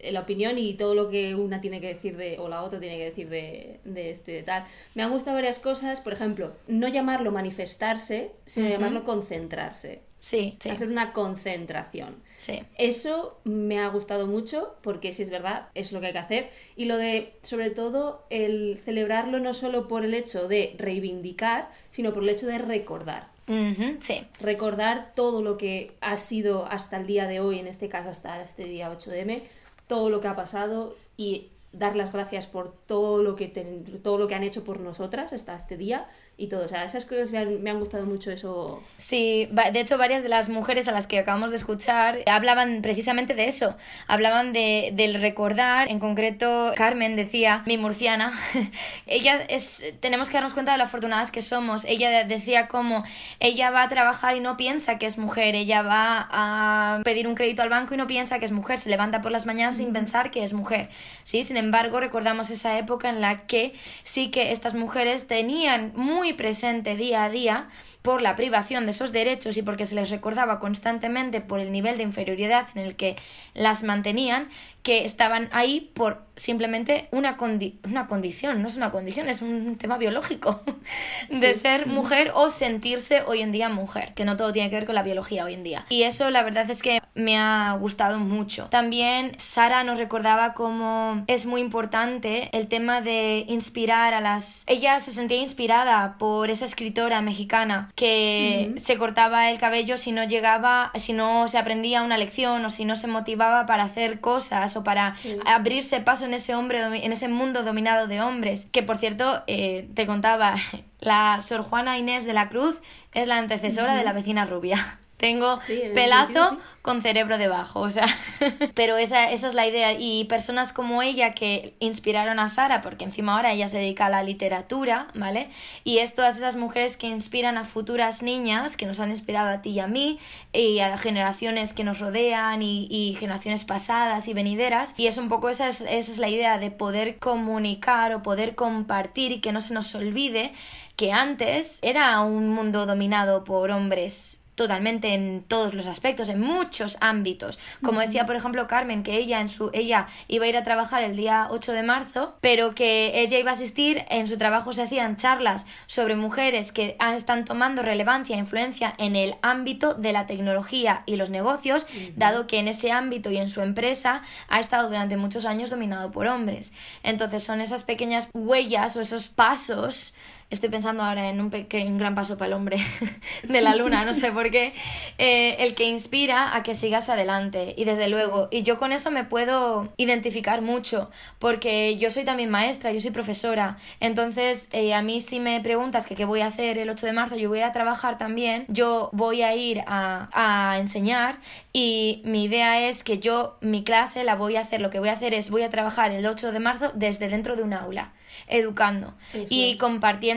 la opinión y todo lo que una tiene que decir de, o la otra tiene que decir de, de esto y de tal. Me han gustado varias cosas, por ejemplo, no llamarlo manifestarse, sino uh -huh. llamarlo concentrarse. Sí, sí. Hacer una concentración. Sí. Eso me ha gustado mucho porque si es verdad, es lo que hay que hacer. Y lo de, sobre todo, el celebrarlo no solo por el hecho de reivindicar, sino por el hecho de recordar. Uh -huh, sí. Recordar todo lo que ha sido hasta el día de hoy, en este caso hasta este día 8M, todo lo que ha pasado y dar las gracias por todo lo que, ten, todo lo que han hecho por nosotras hasta este día y todo. O sea, esas cosas me han, me han, gustado mucho eso. Sí, de hecho varias de las mujeres a las que acabamos de escuchar hablaban precisamente de eso. Hablaban de, del recordar, en concreto Carmen decía, mi murciana, ella es, tenemos que darnos cuenta de lo afortunadas que somos. Ella decía como ella va a trabajar y no piensa que es mujer, ella va a pedir un crédito al banco y no piensa que es mujer, se levanta por las mañanas sin pensar que es mujer. ¿sí? Sin embargo, recordamos esa época en la que sí que estas mujeres tenían muy presente día a día por la privación de esos derechos y porque se les recordaba constantemente por el nivel de inferioridad en el que las mantenían, que estaban ahí por simplemente una, condi una condición, no es una condición, es un tema biológico de sí. ser mujer o sentirse hoy en día mujer, que no todo tiene que ver con la biología hoy en día. Y eso la verdad es que me ha gustado mucho. También Sara nos recordaba cómo es muy importante el tema de inspirar a las... Ella se sentía inspirada por esa escritora mexicana que uh -huh. se cortaba el cabello si no llegaba, si no se aprendía una lección o si no se motivaba para hacer cosas o para sí. abrirse paso en ese hombre en ese mundo dominado de hombres que por cierto eh, te contaba la Sor Juana Inés de la Cruz es la antecesora uh -huh. de la vecina rubia tengo Sí, pelazo sentido, sí. con cerebro debajo, o sea, pero esa, esa es la idea y personas como ella que inspiraron a Sara, porque encima ahora ella se dedica a la literatura, ¿vale? Y es todas esas mujeres que inspiran a futuras niñas, que nos han inspirado a ti y a mí, y a generaciones que nos rodean y, y generaciones pasadas y venideras, y es un poco esa es, esa es la idea de poder comunicar o poder compartir y que no se nos olvide que antes era un mundo dominado por hombres totalmente en todos los aspectos, en muchos ámbitos. Como decía, por ejemplo, Carmen, que ella en su ella iba a ir a trabajar el día 8 de marzo, pero que ella iba a asistir, en su trabajo se hacían charlas sobre mujeres que están tomando relevancia e influencia en el ámbito de la tecnología y los negocios, dado que en ese ámbito y en su empresa ha estado durante muchos años dominado por hombres. Entonces son esas pequeñas huellas o esos pasos Estoy pensando ahora en un, pequeño, un gran paso para el hombre de la luna, no sé por qué, eh, el que inspira a que sigas adelante. Y desde luego, y yo con eso me puedo identificar mucho, porque yo soy también maestra, yo soy profesora. Entonces, eh, a mí si me preguntas que qué voy a hacer el 8 de marzo, yo voy a trabajar también, yo voy a ir a, a enseñar y mi idea es que yo mi clase la voy a hacer, lo que voy a hacer es voy a trabajar el 8 de marzo desde dentro de un aula educando Eso y es.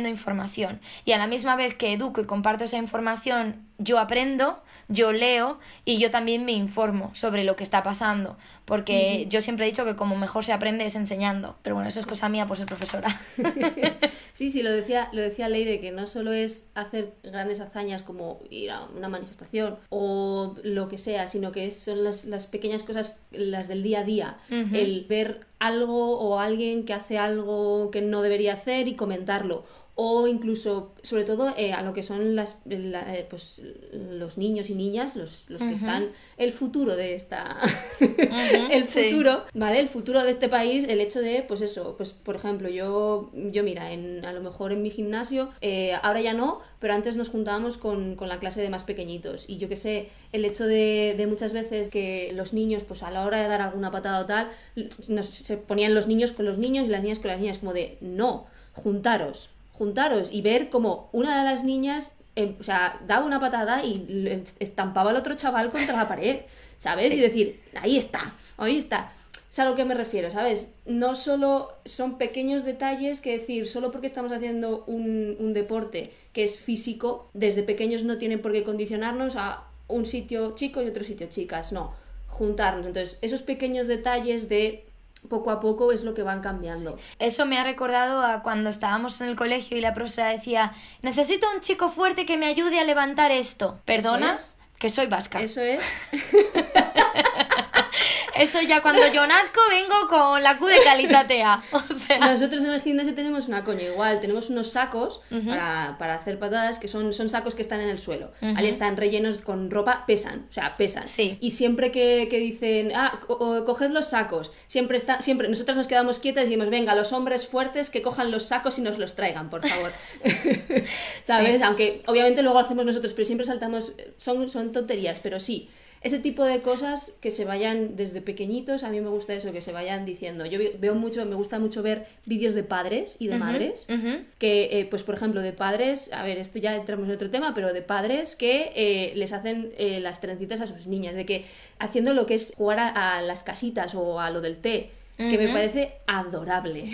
Información. Y a la misma vez que educo y comparto esa información, yo aprendo, yo leo y yo también me informo sobre lo que está pasando. Porque yo siempre he dicho que como mejor se aprende es enseñando. Pero bueno, eso es cosa mía por ser profesora. Sí, sí, lo decía, lo decía Leire, que no solo es hacer grandes hazañas como ir a una manifestación o lo que sea, sino que son las, las pequeñas cosas, las del día a día. El ver algo o alguien que hace algo que no debería hacer y comentarlo. O incluso, sobre todo, eh, a lo que son las, la- eh, pues, los niños y niñas, los, los que están, el futuro de esta... el sí. futuro, ¿vale? El futuro de este país, el hecho de, pues eso, pues por ejemplo, yo, yo mira, en, a lo mejor en mi gimnasio, eh, ahora ya no, pero antes nos juntábamos con, con la clase de más pequeñitos. Y yo que sé, el hecho de, de muchas veces que los niños, pues a la hora de dar alguna patada o tal, nos- se ponían los niños con los niños y las niñas con las niñas, como de, no, juntaros, juntaros y ver como una de las niñas em, o sea, daba una patada y estampaba al otro chaval contra la pared, ¿sabes? Y decir, ahí está, ahí está. Es a lo que me refiero, ¿sabes? No solo son pequeños detalles que decir, solo porque estamos haciendo un, un deporte que es físico, desde pequeños no tienen por qué condicionarnos a un sitio chico y otro sitio chicas, no, juntarnos. Entonces, esos pequeños detalles de poco a poco es lo que van cambiando. Eso me ha recordado a cuando estábamos en el colegio y la profesora decía, necesito un chico fuerte que me ayude a levantar esto. ¿Perdonas? Que soy vasca. Eso es. Eso ya cuando yo nazco vengo con la Q de calitatea. O sea, Nosotros en el gimnasio tenemos una coña igual, tenemos unos sacos para, para hacer patadas que son, son sacos que están en el suelo. Ahí están rellenos con ropa, pesan, o sea, pesan. Sí. Y siempre que, que dicen, ah, co- o- coged los sacos, siempre está, siempre, nosotros nos quedamos quietas y decimos, venga, los hombres fuertes que cojan los sacos y nos los traigan, por favor. ¿Sabes? Aunque obviamente luego lo hacemos nosotros, pero siempre saltamos, son, son tonterías, pero sí. Ese tipo de cosas que se vayan desde pequeñitos, a mí me gusta eso, que se vayan diciendo. Yo ve- veo mucho, me gusta mucho ver vídeos de padres y de madres, que, eh, pues por ejemplo, de padres, a ver, esto ya entramos en otro tema, pero de padres que eh, les hacen eh, las trencitas a sus niñas, de que haciendo lo que es jugar a, a las casitas o a lo del té, que me parece adorable.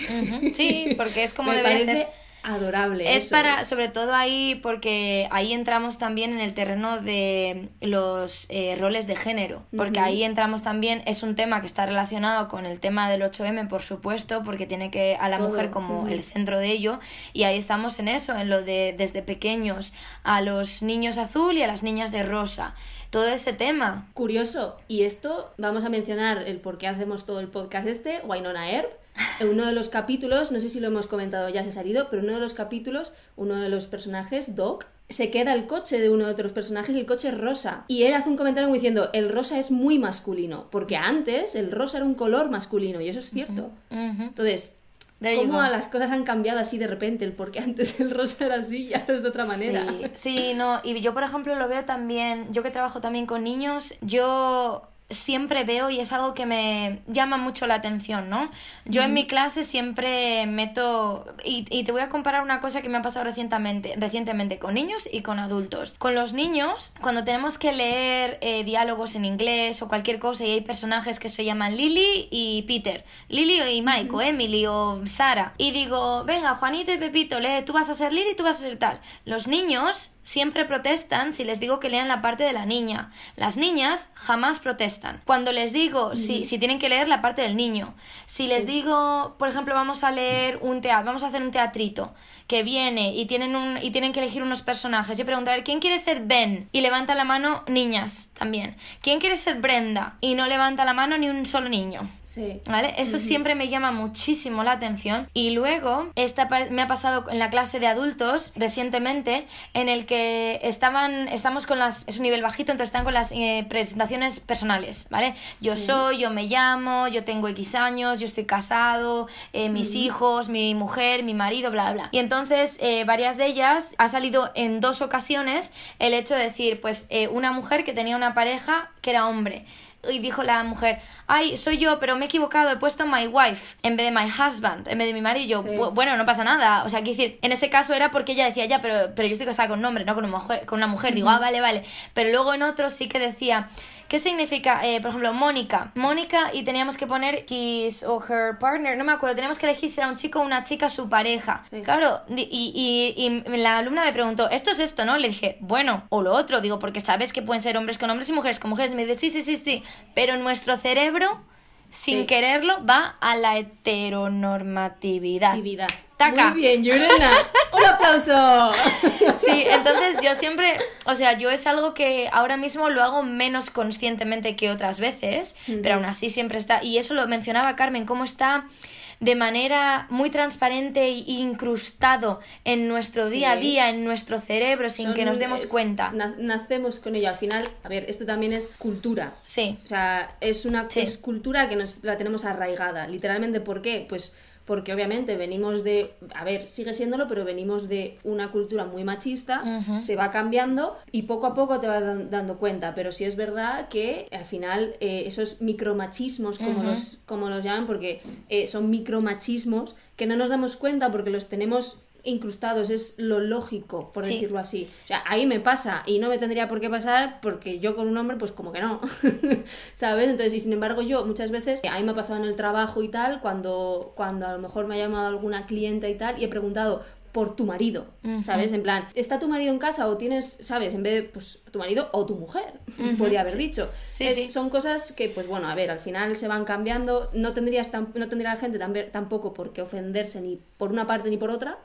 Sí, porque es como me parece ser. Adorable. Es eso. para, sobre todo ahí, porque ahí entramos también en el terreno de los eh, roles de género, porque ahí entramos también, es un tema que está relacionado con el tema del 8M, por supuesto, porque tiene que a la Todo, mujer como el centro de ello, y ahí estamos en eso, en lo de desde pequeños a los niños azul y a las niñas de rosa, todo ese tema. Curioso, y esto vamos a mencionar el por qué hacemos todo el podcast este, Wynonna Earp. En uno de los capítulos, no sé si lo hemos comentado ya, se ha salido, pero en uno de los capítulos, uno de los personajes, Doc, se queda el coche de uno de otros personajes y el coche es rosa. Y él hace un comentario como diciendo, el rosa es muy masculino, porque antes el rosa era un color masculino, y eso es cierto. Entonces, ¿cómo las cosas han cambiado así de repente? El por qué antes el rosa era así y ahora es de otra manera. Sí, sí, no, y yo por ejemplo lo veo también, yo que trabajo también con niños, yo siempre veo y es algo que me llama mucho la atención, ¿no? Yo en mi clase siempre meto, y, y, te voy a comparar una cosa que me ha pasado recientemente, recientemente con niños y con adultos. Con los niños, cuando tenemos que leer eh, diálogos en inglés o cualquier cosa y hay personajes que se llaman Lily y Peter, Lily y Mike, o Emily o Sara, y digo, venga, Juanito y Pepito, lee, tú vas a ser Lily y tú vas a ser tal. Los niños siempre protestan si les digo que lean la parte de la niña. Las niñas jamás protestan. Cuando les digo si, si tienen que leer la parte del niño. Si les digo, por ejemplo, vamos a leer un teatro, vamos a hacer un teatrito que viene y tienen, un, y tienen que elegir unos personajes. Yo pregunto, a ver, ¿quién quiere ser Ben? Y levanta la mano niñas también. ¿Quién quiere ser Brenda? Y no levanta la mano ni un solo niño. Sí. ¿Vale? Eso siempre me llama muchísimo la atención. Y luego, esta me ha pasado en la clase de adultos recientemente, en el que estaban, estamos con las, es un nivel bajito, entonces están con las eh, presentaciones personales, ¿vale? Yo soy, yo me llamo, yo tengo X años, yo estoy casado, eh, mis hijos, mi mujer, mi marido, bla, bla. Y entonces, eh, varias de ellas ha salido en dos ocasiones el hecho de decir, pues, una mujer que tenía una pareja que era hombre y dijo la mujer, ay, soy yo, pero me he equivocado, he puesto my wife en vez de my husband, en vez de mi marido. Yo, bueno, no pasa nada. O sea, quiero decir, en ese caso era porque ella decía, ya, pero, pero yo estoy casada con un hombre, no con una mujer. Con una mujer. Digo, ah, vale, vale. Pero luego en otros sí que decía, ¿Qué significa, eh, por ejemplo, Mónica? Mónica y teníamos que poner his o her partner, no me acuerdo, teníamos que elegir si era un chico o una chica su pareja. Claro, y, y, y, la alumna me preguntó, ¿esto es esto, no? Le dije, bueno, o lo otro, digo, porque sabes que pueden ser hombres con hombres y mujeres con mujeres. Me dice, sí, sí, sí, sí, pero nuestro cerebro, sin quererlo, va a la heteronormatividad. Muy bien, Yurena. ¡Un aplauso! Sí, entonces yo siempre, o sea, yo es algo que ahora mismo lo hago menos conscientemente que otras veces, pero aún así siempre está, y eso lo mencionaba Carmen, cómo está de manera muy transparente e incrustado en nuestro día a día, en nuestro cerebro, sin que nos demos cuenta. nacemos con ello. Al final, a ver, esto también es cultura. Sí. O sea, es una cultura que nos la tenemos arraigada. Literalmente, ¿por qué? Pues porque obviamente venimos de, a ver, sigue siéndolo, pero venimos de una cultura muy machista, se va cambiando y poco a poco te vas dando cuenta, pero sí es verdad que al final eh, esos micromachismos, como, los, como los llaman, porque eh, son micromachismos que no nos damos cuenta porque los tenemos incrustados, es lo lógico, por decirlo así. O sea, ahí me pasa y no me tendría por qué pasar porque yo con un hombre, pues como que no, ¿sabes? Entonces, y sin embargo yo muchas veces, a mí me ha pasado en el trabajo y tal, cuando, cuando a lo mejor me ha llamado alguna clienta y tal, y he preguntado, por tu marido, ¿sabes? En plan, ¿está tu marido en casa o tienes, ¿sabes? En vez de, pues, tu marido o tu mujer, podría haber dicho. Sí, sí. Son cosas que, pues bueno, a ver, al final se van cambiando, no, tendrías no tendría la gente tampoco por qué ofenderse ni por una parte ni por otra,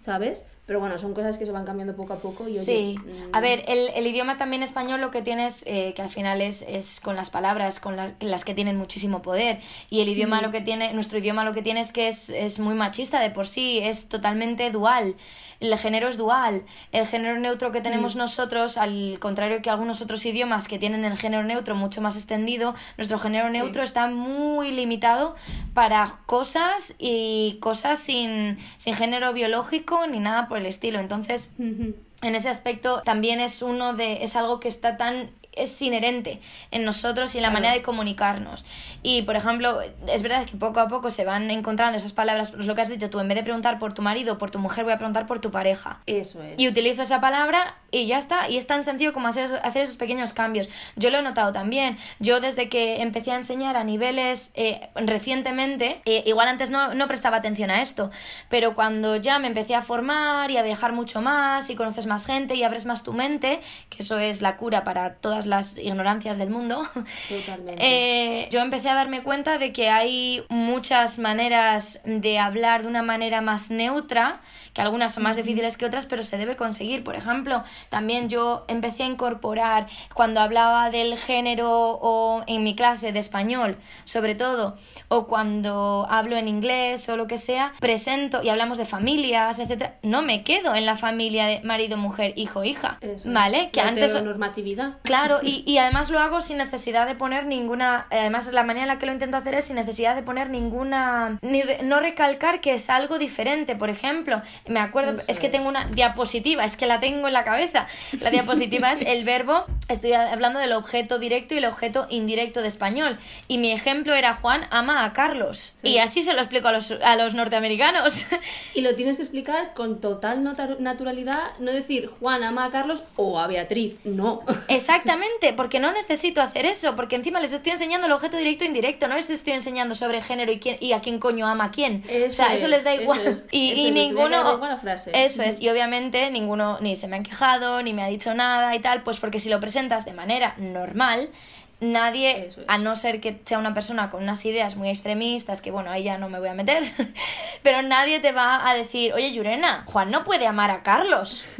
¿sabes? Pero bueno, son cosas que se van cambiando poco a poco. Y, sí, a ver, el, el, idioma también español lo que tienes, eh, que al final es, es con las palabras, con las, las, que tienen muchísimo poder. Y el idioma lo que tiene, nuestro idioma lo que tiene es que es, es muy machista de por sí, es totalmente dual el género es dual. El género neutro que tenemos mm. nosotros, al contrario que algunos otros idiomas que tienen el género neutro mucho más extendido, nuestro género neutro está muy limitado para cosas y cosas sin, sin género biológico ni nada por el estilo. Entonces, en ese aspecto también es uno de es algo que está tan es inherente en nosotros y en la manera de comunicarnos. Y, por ejemplo, es verdad que poco a poco se van encontrando esas palabras, pues lo que has dicho tú, en vez de preguntar por tu marido o por tu mujer, voy a preguntar por tu pareja. Eso es. Y utilizo esa palabra y ya está. Y es tan sencillo como hacer, hacer esos pequeños cambios. Yo lo he notado también. Yo desde que empecé a enseñar a niveles eh, recientemente, eh, igual antes no, no prestaba atención a esto, pero cuando ya me empecé a formar y a viajar mucho más y conoces más gente y abres más tu mente, que eso es la cura para todas las ignorancias del mundo, eh, yo empecé a darme cuenta de que hay muchas maneras de hablar de una manera más neutra, que algunas son más difíciles que otras, pero se debe conseguir. Por ejemplo, también yo empecé a incorporar cuando hablaba del género o en mi clase de español, sobre todo, o cuando hablo en inglés o lo que sea, presento y hablamos de familias, etcétera, no me quedo en la familia de marido, mujer, hijo, hija, ¿vale? Que la antes normatividad. Claro, y, y, además lo hago sin necesidad de poner ninguna, además la manera en la que lo intento hacer es sin necesidad de poner ninguna, ni no recalcar que es algo diferente, por ejemplo, me acuerdo, es que tengo una diapositiva, es que la tengo en la cabeza, la diapositiva es el verbo estoy hablando del objeto directo y el objeto indirecto de español. Y mi ejemplo era Juan ama a Carlos. Sí. Y así se lo explico a los, a los norteamericanos. Y lo tienes que explicar con total naturalidad, no decir Juan ama a Carlos o a Beatriz, no. Exactamente, porque no necesito hacer eso, porque encima les estoy enseñando el objeto directo e indirecto, no les estoy enseñando sobre género y, quién, y a quién coño ama a quién. o Eso sea, eso es, les da eso igual. es, y, eso y es, ninguno... la frase. Eso es, y obviamente ninguno ni se me han quejado, ni me ha dicho nada y tal, pues porque si lo presentas de manera normal, nadie, es. a no ser que sea una persona con unas ideas muy extremistas, que bueno, ahí ya no me voy a meter, pero nadie te va a decir, oye, Yurena, Juan no puede amar a Carlos.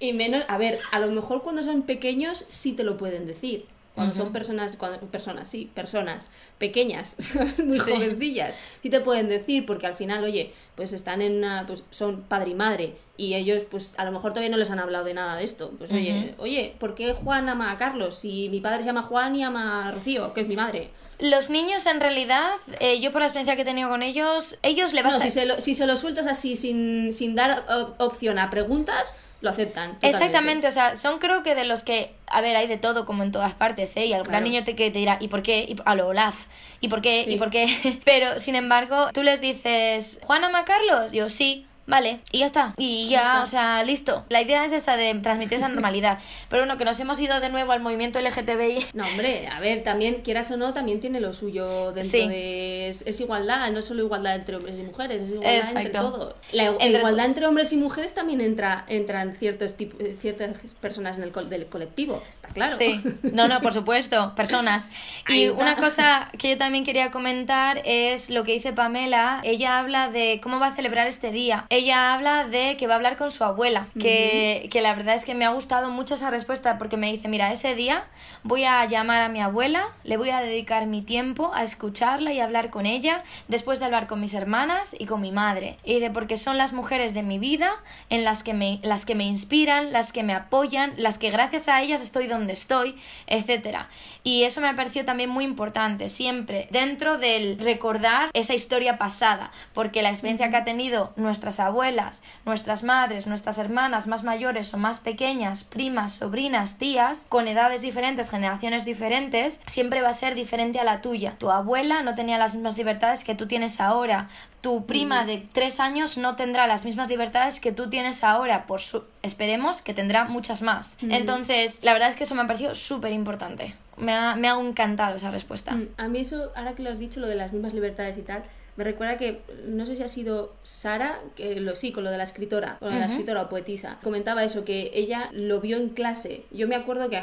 Y menos, a ver, a lo mejor cuando son pequeños sí te lo pueden decir. Cuando son personas, cuando, personas, sí, personas pequeñas, muy Sí. jovencillas, sí te pueden decir, porque al final, oye, pues están en una, pues son padre y madre, y ellos, pues a lo mejor todavía no les han hablado de nada de esto. Pues oye, oye, ¿por qué Juan ama a Carlos? Si mi padre se llama Juan y ama a Rocío, que es mi madre. Los niños en realidad, eh, yo por la experiencia que he tenido con ellos, ellos le No, vas a... si se, lo, si se lo sueltas así sin, sin dar op- opción a preguntas, lo aceptan. totalmente. Exactamente, o sea, son creo que de los que, a ver, hay de todo como en todas partes, ¿eh? Y algún Claro. niño te, que te dirá, ¿y por qué? Y, a lo Olaf, ¿y por qué? Sí. ¿Y por qué? Pero, sin embargo, tú les dices, ¿Juan ama a Carlos? Yo, sí. Vale, y ya está. Y ya, está. o sea, listo. La idea es esa de transmitir esa normalidad. Pero bueno, que nos hemos ido de nuevo al movimiento LGTBI. No, hombre, a ver, también, quieras o no, también tiene lo suyo dentro Sí. de... Es, es igualdad, no solo igualdad entre hombres y mujeres, es igualdad entre todo. La igualdad entre hombres y mujeres también entra entran ciertos tip- eh, ciertas personas en el col- del colectivo, está claro. Sí, no, no, por supuesto, personas. Y una cosa que yo también quería comentar es lo que dice Pamela. Ella habla de cómo va a celebrar este día. Ella habla de que va a hablar con su abuela, que, que la verdad es que me ha gustado mucho esa respuesta porque me dice, mira, ese día voy a llamar a mi abuela, le voy a dedicar mi tiempo a escucharla y hablar con ella, después de hablar con mis hermanas y con mi madre. Y dice, porque son las mujeres de mi vida en las que me, las que me inspiran, las que me apoyan, las que gracias a ellas estoy donde estoy, etcétera. Y eso me ha parecido también muy importante, siempre dentro del recordar esa historia pasada, porque la experiencia que ha tenido nuestras abuelas, nuestras madres, nuestras hermanas más mayores o más pequeñas, primas, sobrinas, tías, con edades diferentes, generaciones diferentes, siempre va a ser diferente a la tuya. Tu abuela no tenía las mismas libertades que tú tienes ahora. Tu prima de tres años no tendrá las mismas libertades que tú tienes ahora. Por su... Esperemos que tendrá muchas más. Entonces, la verdad es que eso me ha parecido súper importante. Me ha, me ha encantado esa respuesta. Mm, A mí eso, ahora que lo has dicho, lo de las mismas libertades y tal, me recuerda que, no sé si ha sido Sara, que lo sí, con lo de la escritora, con lo de la escritora o poetisa, comentaba eso, que ella lo vio en clase. Yo me acuerdo que,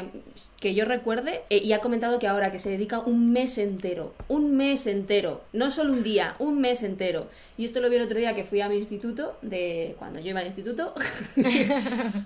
que yo recuerde, eh, y ha comentado que ahora que se dedica un mes entero, un mes entero, no solo un día, un mes entero. Y esto lo vi el otro día que fui a mi instituto, de cuando yo iba al instituto,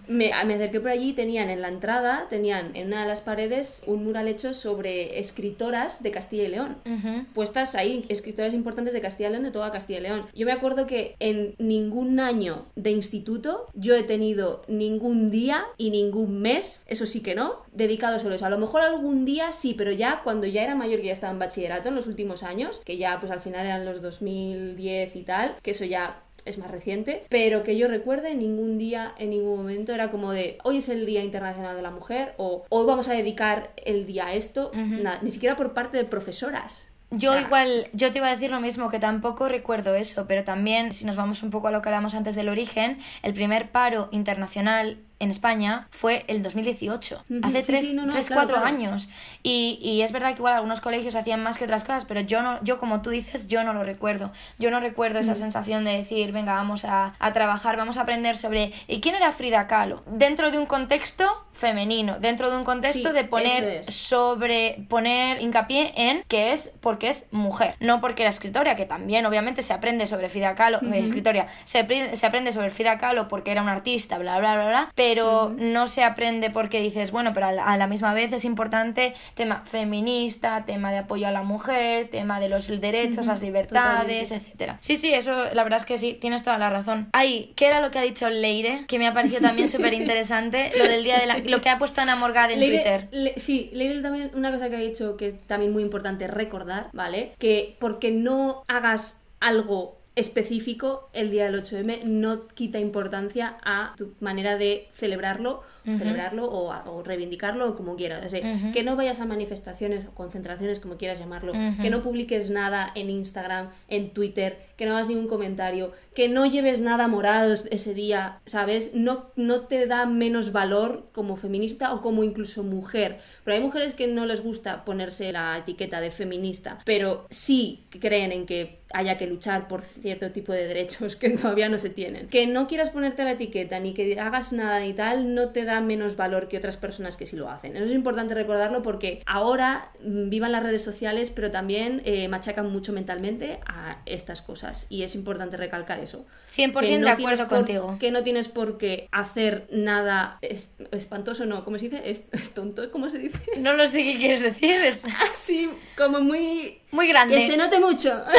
me, me acerqué por allí, tenían en la entrada, tenían en una de las paredes un mural hecho sobre escritoras de Castilla y León Ujú. puestas ahí, escritoras importantes de Castilla y León, de toda Castilla y León. Yo me acuerdo que en ningún año de instituto yo he tenido ningún día y ningún mes, eso sí que no, dedicado solo a eso. A lo mejor algún día sí, pero ya cuando ya era mayor, que ya estaba en bachillerato en los últimos años, que ya pues al final eran los 2010 y tal, que eso ya es más reciente, pero que yo recuerde ningún día, en ningún momento era como de hoy es el Día Internacional de la Mujer o hoy vamos a dedicar el día a esto, nada, ni siquiera por parte de profesoras. Yo O sea, igual, yo te iba a decir lo mismo, que tampoco recuerdo eso, pero también, si nos vamos un poco a lo que hablamos antes del origen, el primer paro internacional en España fue el 2018, Ujú, hace sí, tres, sí, no, no, claro, claro. años. Y, y es verdad que igual algunos colegios hacían más que otras cosas, pero yo, no, yo como tú dices, yo no lo recuerdo. Yo no recuerdo Mm. esa sensación de decir, venga, vamos a, a trabajar, vamos a aprender sobre... ¿Y quién era Frida Kahlo? Dentro de un contexto femenino, dentro de un contexto Sí, de poner es. sobre poner hincapié en que es porque es mujer, no porque la escritora, que también obviamente se aprende sobre Frida Kahlo, eh, escritora, se, se aprende sobre Frida Kahlo porque era una artista, bla, bla, bla, bla, pero no se aprende porque dices, bueno, pero a la, a la misma vez es importante tema feminista, tema de apoyo a la mujer, tema de los derechos, las libertades, totalmente. etcétera. Sí, sí, eso la verdad es que sí, tienes toda la razón. Ahí, ¿qué era lo que ha dicho Leire? Que me ha parecido también súper interesante, lo del día de la... lo que ha puesto Ana Morgade en Leire- Twitter. Le- sí, Leire también, una cosa que ha dicho que es también muy importante recordar, ¿vale? Que porque no hagas algo específico el día del 8M no quita importancia a tu manera de celebrarlo celebrarlo o, o reivindicarlo o como quieras. Que no vayas a manifestaciones o concentraciones, como quieras llamarlo, que no publiques nada en Instagram, en Twitter, que no hagas ningún comentario, que no lleves nada morado es- ese día, ¿sabes? No, no te da menos valor como feminista o como incluso mujer. Pero hay mujeres que no les gusta ponerse la etiqueta de feminista, pero sí creen en que haya que luchar por cierto tipo de derechos que todavía no se tienen. Que no quieras ponerte la etiqueta ni que hagas nada ni tal no te da menos valor que otras personas que sí lo hacen. Eso es importante recordarlo porque ahora mm, vivan las redes sociales pero también eh, machacan mucho mentalmente a estas cosas y es importante recalcar eso. 100% Que no de acuerdo por- contigo. Que no tienes por qué hacer nada es- espantoso, no, ¿cómo se dice? Es, es tonto, ¿cómo se dice? No lo sé qué quieres decir, es Así, como muy... muy grande. Que se note mucho.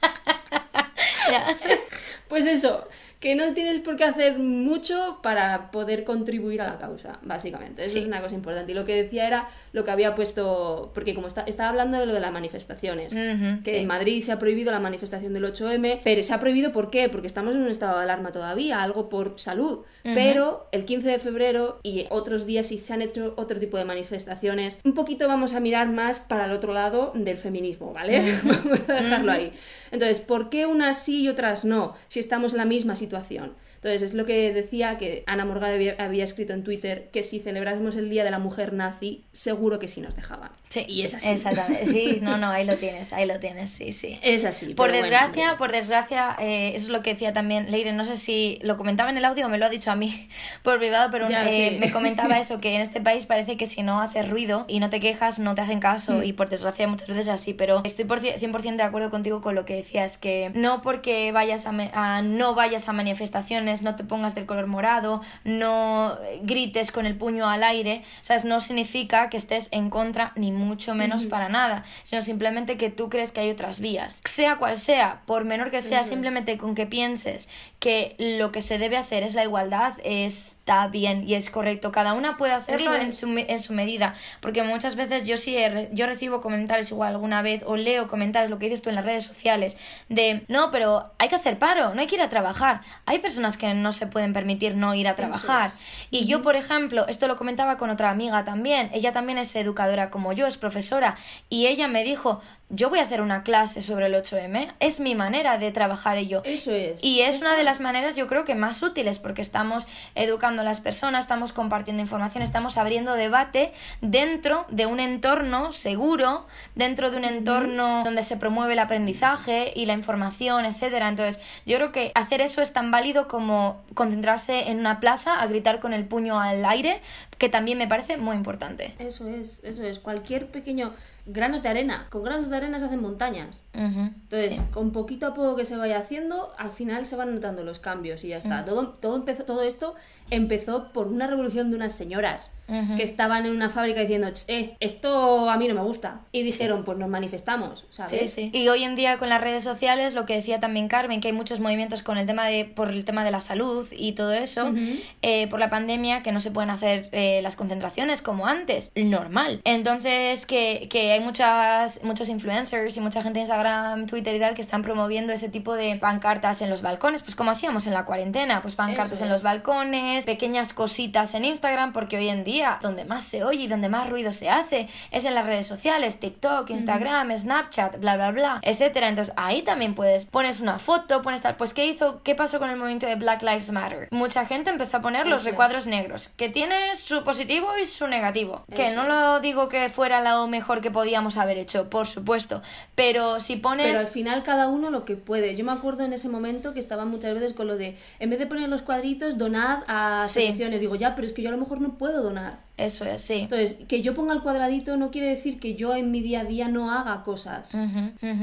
Pues eso, que no tienes por qué hacer mucho para poder contribuir a la causa, básicamente. Eso Sí. es una cosa importante. Y lo que decía era lo que había puesto, porque como está, estaba hablando de lo de las manifestaciones, que sí. en Madrid se ha prohibido la manifestación del 8M, pero se ha prohibido ¿por qué? Porque estamos en un estado de alarma todavía, algo por salud. Pero el 15 de febrero y otros días sí se han hecho otro tipo de manifestaciones. Un poquito vamos a mirar más para el otro lado del feminismo, ¿vale? vamos a dejarlo ahí. Entonces, ¿por qué unas sí y otras no? Si estamos en la misma situación situación. Entonces, es lo que decía que Ana Morgade había, había escrito en Twitter, que si celebrásemos el Día de la Mujer Nazi, seguro que sí nos dejaban. Sí, Y es así. Exactamente. Sí, no, no, ahí lo tienes, ahí lo tienes, sí, sí. Es así. Por bueno, desgracia, por desgracia, eh, eso es lo que decía también Leire, no sé si lo comentaba en el audio o me lo ha dicho a mí por privado, pero Ya, eh, sí. me comentaba eso, que en este país parece que si no haces ruido y no te quejas, no te hacen caso Mm. y por desgracia muchas veces es así, pero estoy por cien- 100% de acuerdo contigo con lo que decías, que no porque vayas a, a- no vayas a manifestaciones, no te pongas del color morado, no grites con el puño al aire, ¿sabes? No significa que estés en contra ni mucho menos para nada, sino simplemente que tú crees que hay otras vías. Sea cual sea, por menor que sea, simplemente con que pienses que lo que se debe hacer es la igualdad, está bien y es correcto. Cada una puede hacerlo en su, me- en su medida, porque muchas veces yo sí he yo recibo comentarios igual alguna vez o leo comentarios, lo que dices tú en las redes sociales, de no, pero hay que hacer paro, no hay que ir a trabajar. Hay personas que no se pueden permitir no ir a trabajar. es. Y yo, por ejemplo, esto lo comentaba con otra amiga también, ella también es educadora como yo, es profesora, y ella me dijo, yo voy a hacer una clase sobre el 8M, es mi manera de trabajar ello. Eso es. Y es una de las maneras yo creo que más útiles porque estamos educando a las personas, estamos compartiendo información, estamos abriendo debate dentro de un entorno seguro, dentro de un entorno donde se promueve el aprendizaje y la información, etcétera. Entonces, yo creo que hacer eso es tan válido como concentrarse en una plaza a gritar con el puño al aire, que también me parece muy importante. Eso es, eso es. Cualquier pequeño granos de arena. Con granos de arena se hacen montañas. Entonces, sí. con poquito a poco que se vaya haciendo, al final se van notando los cambios y ya está. Todo, todo, empezó, todo esto empezó por una revolución de unas señoras que estaban en una fábrica diciendo, "Ch, eh, esto a mí no me gusta. Y dijeron, pues nos manifestamos, ¿sabes? Sí, sí. Y hoy en día con las redes sociales, lo que decía también Carmen, que hay muchos movimientos con el tema de, por el tema de la salud y todo eso, eh, por la pandemia, que no se pueden hacer eh, las concentraciones como antes, normal. Entonces, que, que hay muchas, muchos influencers y mucha gente en Instagram, Twitter y tal, que están promoviendo ese tipo de pancartas en los balcones, pues como hacíamos en la cuarentena, pues pancartas en los balcones, pequeñas cositas en Instagram, porque hoy en día donde más se oye y donde más ruido se hace es en las redes sociales, TikTok, Instagram, Snapchat, bla bla bla, etcétera. Entonces ahí también puedes, pones una foto, pones tal, pues qué hizo, qué pasó con el movimiento de Black Lives Matter. Mucha gente empezó a poner los es. recuadros negros, que tiene su positivo y su negativo. Que no lo digo que fuera lo mejor que podíamos haber hecho, por supuesto, pero si pones Pero al final cada uno lo que puede. Yo me acuerdo en ese momento que estaba muchas veces con lo de, en vez de poner los cuadritos, donad a Sí. selecciones. Digo, ya, pero es que yo a lo mejor no puedo donar. eso es, sí. Entonces, que yo ponga el cuadradito no quiere decir que yo en mi día a día no haga cosas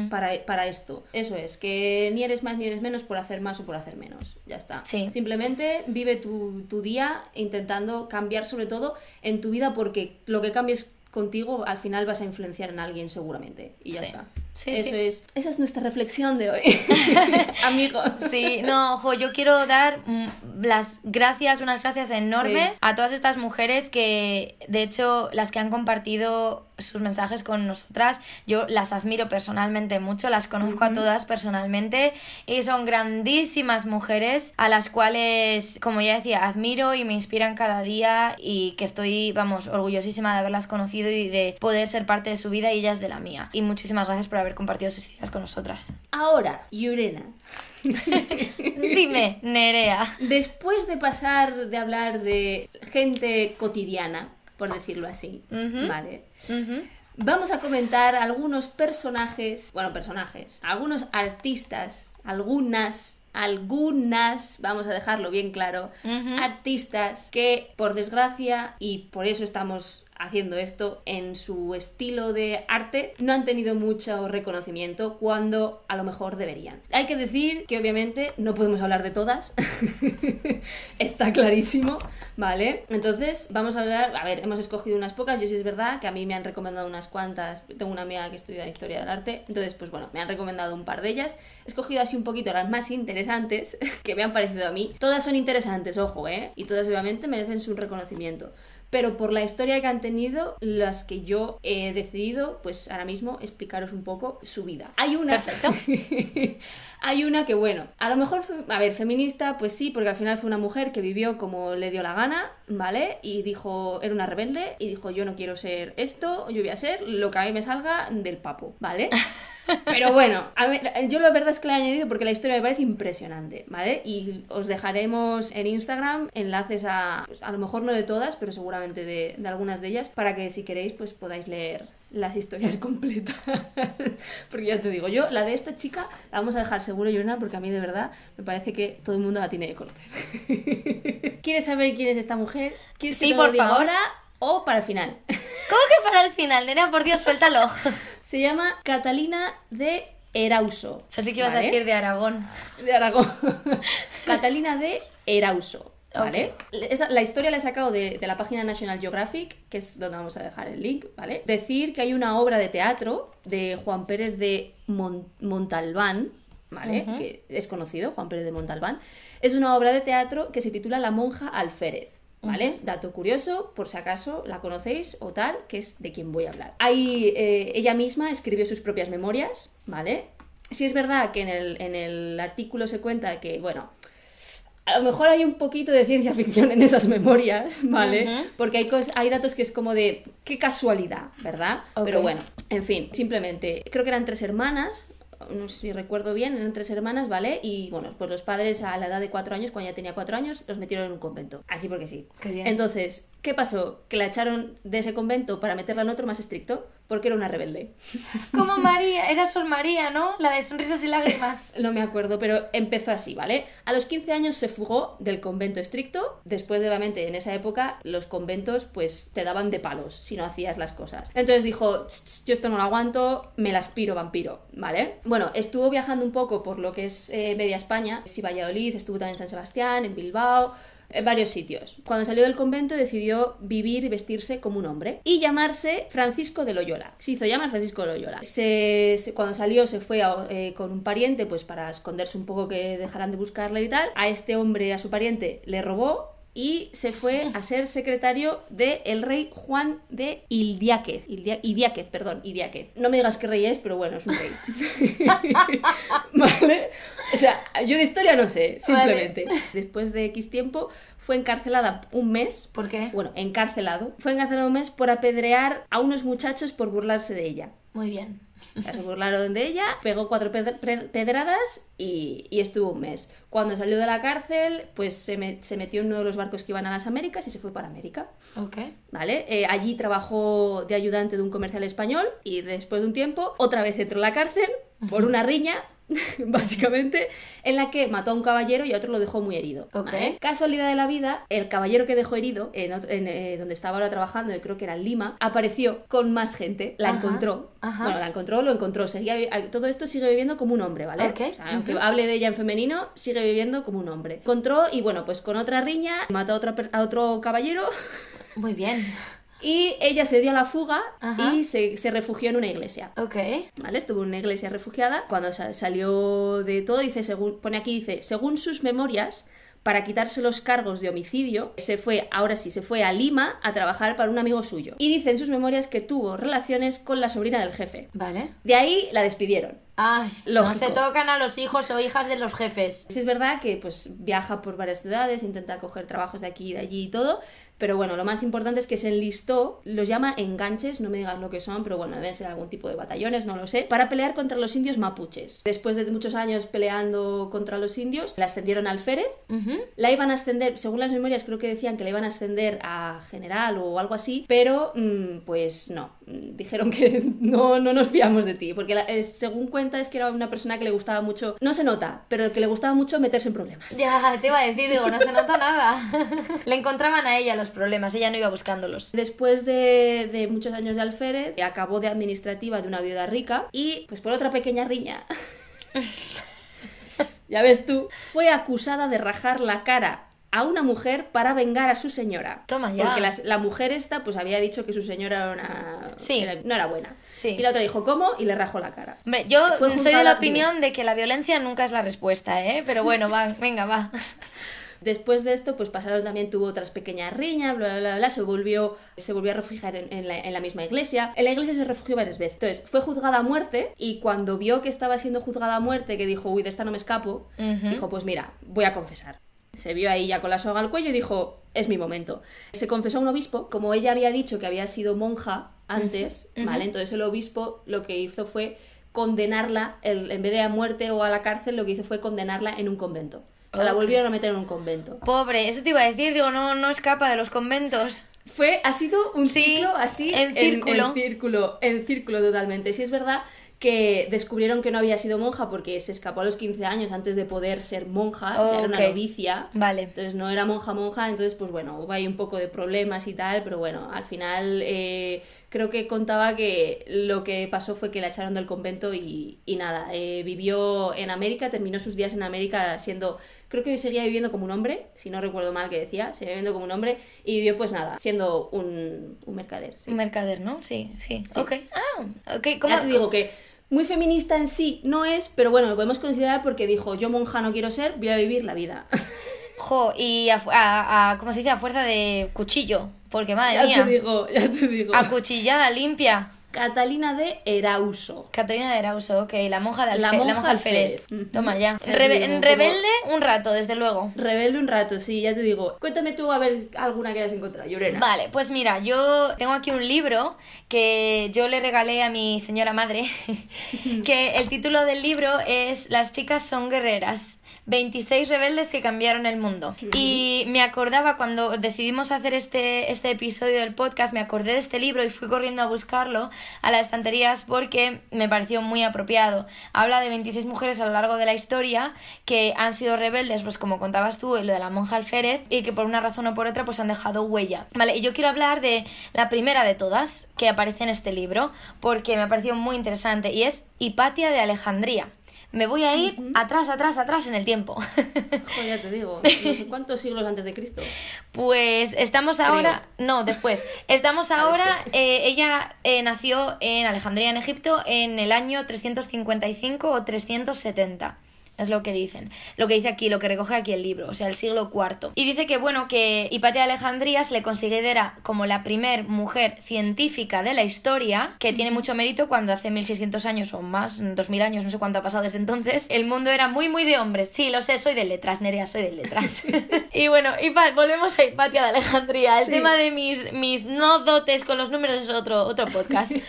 para, para esto. Eso es, que ni eres más ni eres menos por hacer más o por hacer menos. Ya está. Sí. Simplemente vive tu, tu día intentando cambiar sobre todo en tu vida porque lo que cambies contigo al final vas a influenciar en alguien seguramente. Y ya Sí. está. Sí, Eso sí. es. Esa es nuestra reflexión de hoy. Amigos. Sí, no, ojo, yo quiero dar mm, las gracias, unas gracias enormes a todas estas mujeres que, de hecho, las que han compartido sus mensajes con nosotras. Yo las admiro personalmente mucho, las conozco a todas personalmente y son grandísimas mujeres a las cuales, como ya decía, admiro y me inspiran cada día y que estoy, vamos, orgullosísima de haberlas conocido y de poder ser parte de su vida y ellas de la mía. Y muchísimas gracias por haber compartido sus ideas con nosotras. Ahora, Yurena, Dime, Nerea. después de pasar de hablar de gente cotidiana, por decirlo así. ¿vale? Vamos a comentar algunos personajes, bueno, personajes, algunos artistas, algunas, algunas, vamos a dejarlo bien claro, artistas que por desgracia, y por eso estamos haciendo esto, en su estilo de arte, no han tenido mucho reconocimiento cuando a lo mejor deberían. Hay que decir que obviamente no podemos hablar de todas, está clarísimo, ¿vale? Entonces vamos a hablar, a ver, hemos escogido unas pocas, yo sí es verdad que a mí me han recomendado unas cuantas, tengo una amiga que estudia historia del arte, entonces pues bueno, me han recomendado un par de ellas, he escogido así un poquito las más interesantes que me han parecido a mí, todas son interesantes, ojo, ¿eh? Y todas obviamente merecen su reconocimiento. Pero por la historia que han tenido, las que yo he decidido, pues ahora mismo explicaros un poco su vida. Hay una. Perfecto. Hay una que, bueno, a lo mejor, a ver, feminista, pues sí, porque al final fue una mujer que vivió como le dio la gana, ¿vale? Y dijo, era una rebelde, y dijo, yo no quiero ser esto, yo voy a ser lo que a mí me salga del papo, ¿vale? Pero bueno, a ver, yo la verdad es que la he añadido porque la historia me parece impresionante, ¿vale? Y os dejaremos en Instagram enlaces a, pues, a lo mejor no de todas, pero seguramente de, de algunas de ellas, para que si queréis, pues podáis leer las historias completas. porque ya te digo, yo la de esta chica la vamos a dejar seguro, Yona, porque a mí de verdad me parece que todo el mundo la tiene que conocer. ¿Quieres saber quién es esta mujer? ¿Quieres que Sí, lo por diga favor. ahora o para el final? ¿Cómo que para el final, Nerea? Por Dios, suéltalo. Se llama Catalina de Erauso. Así que ibas ¿vale? a decir de Aragón. de Aragón. Catalina de Erauso. ¿Vale? Esa- la historia la he sacado de, de la página National Geographic, que es donde vamos a dejar el link, ¿vale? Decir que hay una obra de teatro de Juan Pérez de Mon- Montalbán, ¿vale? Que es conocido, Juan Pérez de Montalbán. Es una obra de teatro que se titula La monja alférez. ¿Vale? Dato curioso, por si acaso la conocéis o tal, que es de quien voy a hablar. Ahí eh, ella misma escribió sus propias memorias, ¿vale? Sí es verdad que en el, en el artículo se cuenta que, bueno, a lo mejor hay un poquito de ciencia ficción en esas memorias, ¿vale? Porque hay, cos- hay datos que es como de qué casualidad, ¿verdad? Pero bueno, en fin, simplemente creo que eran tres hermanas, no sé si recuerdo bien, eran tres hermanas, ¿vale? Y bueno, pues los padres a la edad de cuatro años, cuando ya tenía cuatro años, los metieron en un convento. Así porque sí. Qué bien. Entonces, ¿qué pasó? Que la echaron de ese convento para meterla en otro más estricto, porque era una rebelde. Como María, era Sol María, ¿no? La de sonrisas y lágrimas. No me acuerdo, pero empezó así, ¿vale? A los 15 años se fugó del convento estricto. Después, de, obviamente, en esa época, los conventos, pues, te daban de palos si no hacías las cosas. Entonces dijo, "Ch, ch, yo esto no lo aguanto, me la aspiro vampiro, ¿vale? Bueno, estuvo viajando un poco por lo que es eh, media España. Sí, Valladolid, estuvo también en San Sebastián, en Bilbao, en varios sitios. Cuando salió del convento decidió vivir y vestirse como un hombre y llamarse Francisco de Loyola. Se hizo llamar Francisco de Loyola. Se, cuando salió se fue a- eh, con un pariente pues para esconderse un poco que dejaran de buscarle y tal. A este hombre, a su pariente, le robó y se fue a ser secretario del el rey Juan de Ildiáquez. Ildia- Idiáquez, perdón, Idiáquez. No me digas qué rey es, pero bueno, es un rey. ¿Vale? O sea, yo de historia no sé, simplemente. Después de X tiempo fue encarcelada un mes. ¿Por qué? Bueno, encarcelado. Fue encarcelado un mes por apedrear a unos muchachos por burlarse de ella. Muy bien. O sea, se burlaron de ella, pegó cuatro pedradas y, y estuvo un mes. Cuando salió de la cárcel, pues se, me- se metió en uno de los barcos que iban a las Américas y se fue para América. Ok. ¿Vale? Eh, allí trabajó de ayudante de un comercial español y después de un tiempo otra vez entró en la cárcel por una riña, básicamente, en la que mató a un caballero y a otro lo dejó muy herido. Ok. ¿vale? Casualidad de la vida, el caballero que dejó herido, en, ot- en, eh, donde estaba ahora trabajando, que creo que era en Lima, apareció con más gente, la Ajá, encontró. ajá. Bueno, la encontró, lo encontró, seguía, todo esto sigue viviendo como un hombre, ¿vale? Ok, O sea, aunque hable de ella en femenino, sigue viviendo como un hombre. Encontró y bueno, pues con otra riña, mató a, otra a otro caballero Muy bien. y ella se dio a la fuga Ajá. y se, se refugió en una iglesia. Ok. ¿Vale? Estuvo en una iglesia refugiada. Cuando sa- salió de todo, dice, según, pone aquí, dice, según sus memorias, para quitarse los cargos de homicidio, se fue, ahora sí, se fue a Lima a trabajar para un amigo suyo. Y dice en sus memorias que tuvo relaciones con la sobrina del jefe. Vale. De ahí la despidieron. Ay, Lógico. no se tocan a los hijos o hijas de los jefes. Sí es verdad que pues viaja por varias ciudades, intenta coger trabajos de aquí y de allí y todo, pero bueno, lo más importante es que se enlistó, los llama enganches, no me digas lo que son, pero bueno, deben ser algún tipo de batallones, no lo sé, para pelear contra los indios mapuches. Después de muchos años peleando contra los indios, la ascendieron al Férez, la iban a ascender, según las memorias creo que decían que la iban a ascender a general o algo así, pero mm, pues no, dijeron que no, no nos fiamos de ti, porque la- eh, según cuenta es que era una persona que le gustaba mucho, no se nota, pero que le gustaba mucho meterse en problemas. Ya, te iba a decir, digo, no se nota nada. Le encontraban a ella los problemas, ella no iba buscándolos. Después de, de muchos años de alférez, acabó de administrativa de una viuda rica y, pues por otra pequeña riña, ya ves tú, fue acusada de rajar la cara a una mujer para vengar a su señora. Toma ya. Porque las- la, mujer esta, pues había dicho que su señora era una... Sí. era- no era buena. Sí. Y la otra dijo, ¿cómo? Y le rajó la cara. Hombre, yo Fue soy de la opinión de que la violencia nunca es la respuesta, ¿eh? Pero bueno, va, venga, va. Después de esto, pues pasaron también, tuvo otras pequeñas riñas, bla, bla, bla, bla, se volvió, se volvió a refugiar en, en la, en la misma iglesia. En la iglesia se refugió varias veces. Entonces, fue juzgada a muerte y cuando vio que estaba siendo juzgada a muerte, que dijo, uy, de esta no me escapo, Ujú. dijo, pues mira, voy a confesar. Se vio ahí ya con la soga al cuello y dijo, es mi momento. Se confesó a un obispo, como ella había dicho que había sido monja antes, ¿vale? Entonces el obispo lo que hizo fue condenarla, el- en vez de a muerte o a la cárcel, lo que hizo fue condenarla en un convento. O sea, la volvieron a meter en un convento. Pobre, eso te iba a decir, digo, no, no escapa de los conventos. Fue, ha sido un Sí, ciclo así en círculo. En, círculo, en círculo totalmente. Sí es verdad que descubrieron que no había sido monja porque se escapó a los 15 años antes de poder ser monja, o sea, era una novicia. Vale. Entonces no era monja monja, entonces pues bueno, hubo ahí un poco de problemas y tal, pero bueno, al final eh, creo que contaba que lo que pasó fue que la echaron del convento y, y nada, eh, vivió en América, terminó sus días en América siendo, creo que seguía viviendo como un hombre, si no recuerdo mal que decía, seguía viviendo como un hombre y vivió pues nada, siendo un, un mercader. sí. Un mercader, ¿no? Sí, sí. Ok. Ah, ok. ¿Cómo, Ya te digo que muy feminista en sí no es, pero bueno, lo podemos considerar porque dijo, yo monja no quiero ser, voy a vivir la vida. Jo, y a, a- a- ¿cómo se dice? A fuerza de cuchillo. Porque, madre ya mía. te digo, ya te digo. A cuchillada limpia. Catalina de Erauso. Caterina de Erauso, ok, la monja de Alfe- La la monja monja alférez. Toma ya. Ya te Rebe- digo, como- rebelde un rato, desde luego. Rebelde un rato, sí, ya te digo. Cuéntame tú a ver alguna que hayas encontrado, Llorena. Vale, pues mira, yo tengo aquí un libro que yo le regalé a mi señora madre, que el título del libro es Las chicas son guerreras. 26 rebeldes que cambiaron el mundo. Y me acordaba cuando decidimos hacer este, este episodio del podcast, me acordé de este libro y fui corriendo a buscarlo a las estanterías porque me pareció muy apropiado. Habla de 26 mujeres a lo largo de la historia que han sido rebeldes, pues como contabas tú, lo de la monja alférez, y que por una razón o por otra pues han dejado huella. Vale, y yo quiero hablar de la primera de todas que aparece en este libro porque me ha parecido muy interesante y es Hipatia de Alejandría. Me voy a ir atrás, atrás, atrás en el tiempo. Joder, ya te digo. No sé cuántos siglos antes de Cristo. Pues estamos ahora, no, después, estamos Ah, ahora, eh, ella eh, nació en Alejandría, en Egipto, en el año 355 o 370. Es lo que dicen. Lo que dice aquí, lo que recoge aquí el libro, o sea, el siglo IV. Y dice que, bueno, que Hipatia de Alejandría se le considera como la primer mujer científica de la historia, que tiene mucho mérito cuando hace 1600 años o más, 2000 años, no sé cuánto ha pasado desde entonces, el mundo era muy, muy de hombres. Sí, lo sé, soy de letras, Nerea, soy de letras. y bueno, Hipa- volvemos a Hipatia de Alejandría. El tema de mis, mis no dotes con los números es otro, otro podcast.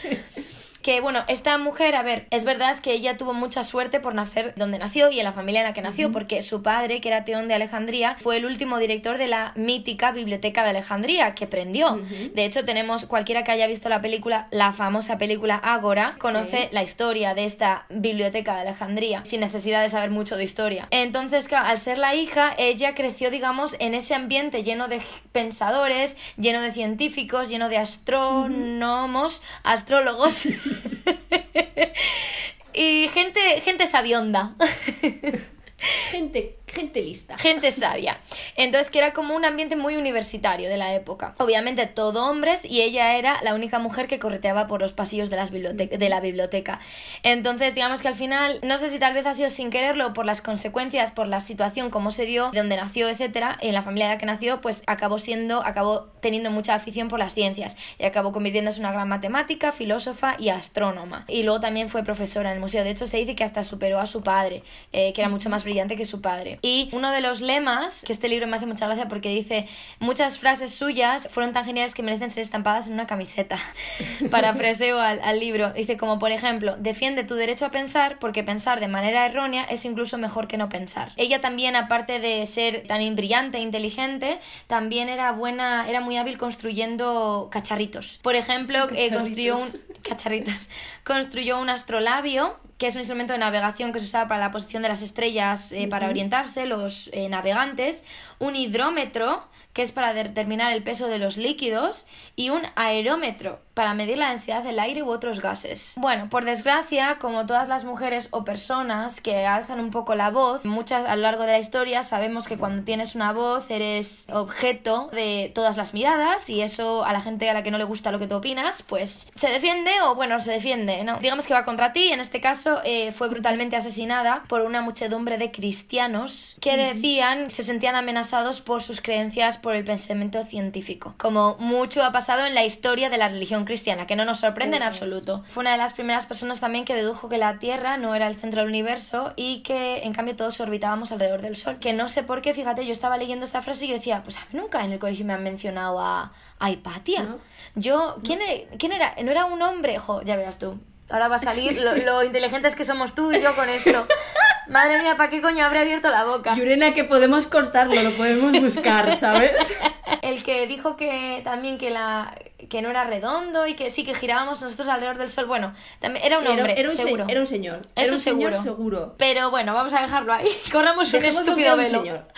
que bueno, esta mujer, a ver, es verdad que ella tuvo mucha suerte por nacer donde nació y en la familia en la que nació, porque su padre, que era Teón de Alejandría, fue el último director de la mítica Biblioteca de Alejandría, que prendió. De hecho, tenemos cualquiera que haya visto la película, la famosa película Ágora, conoce la historia de esta Biblioteca de Alejandría, sin necesidad de saber mucho de historia. Entonces, claro, al ser la hija, ella creció, digamos, en ese ambiente lleno de pensadores, lleno de científicos, lleno de astrónomos, astrólogos. y gente, gente sabionda. Gente, gente lista. gente sabia. Entonces, que era como un ambiente muy universitario de la época. Obviamente, todo hombres y ella era la única mujer que correteaba por los pasillos de, las de la biblioteca. Entonces, digamos que al final, no sé si tal vez ha sido sin quererlo por las consecuencias, por la situación, cómo se dio, de donde nació, etcétera, en la familia en la que nació, pues acabó siendo, acabó teniendo mucha afición por las ciencias y acabó convirtiéndose en una gran matemática, filósofa y astrónoma. Y luego también fue profesora en el museo. De hecho, se dice que hasta superó a su padre, eh, que era mucho más brillante que su padre. Y uno de los lemas, que este libro me hace mucha gracia porque dice, muchas frases suyas fueron tan geniales que merecen ser estampadas en una camiseta. Parafraseo al, al libro. Dice como, por ejemplo, defiende tu derecho a pensar porque pensar de manera errónea es incluso mejor que no pensar. Ella también, aparte de ser tan brillante e inteligente, también era buena, era muy hábil construyendo cacharritos. Por ejemplo, eh, construyó un cacharritos. Construyó un astrolabio que es un instrumento de navegación que se usaba para la posición de las estrellas eh, para orientarse, los eh, navegantes, un hidrómetro, que es para determinar el peso de los líquidos, y un aerómetro, para medir la densidad del aire u otros gases. Bueno, por desgracia, como todas las mujeres o personas que alzan un poco la voz, muchas a lo largo de la historia sabemos que cuando tienes una voz eres objeto de todas las miradas y eso a la gente a la que no le gusta lo que tú opinas, pues se defiende o bueno, se defiende, ¿no? Digamos que va contra ti, en este caso eh, fue brutalmente asesinada por una muchedumbre de cristianos que decían se sentían amenazados por sus creencias por el pensamiento científico, como mucho ha pasado en la historia de la religión cristiana, que no nos sorprende en absoluto. Fue una de las primeras personas también que dedujo que la Tierra no era el centro del universo y que en cambio todos orbitábamos alrededor del Sol. Que no sé por qué, fíjate, yo estaba leyendo esta frase y yo decía, pues nunca en el colegio me han mencionado a, a Hipatia. ¿No? Yo, ¿quién, e- ¿quién era? ¿No era un hombre? Jo, ya verás tú. Ahora va a salir lo, lo inteligentes que somos tú y yo con esto. Madre mía, ¿para qué coño habré abierto la boca? Yurena, que podemos cortarlo, lo podemos buscar, ¿sabes? El que dijo que también que la que no era redondo y que sí que girábamos nosotros alrededor del sol. Bueno, también era un Sí, hombre, era, un se- seguro. era un señor. Era un señor seguro. seguro. Pero bueno, vamos a dejarlo ahí. Corramos un Dejémoslo estúpido un velo. señor.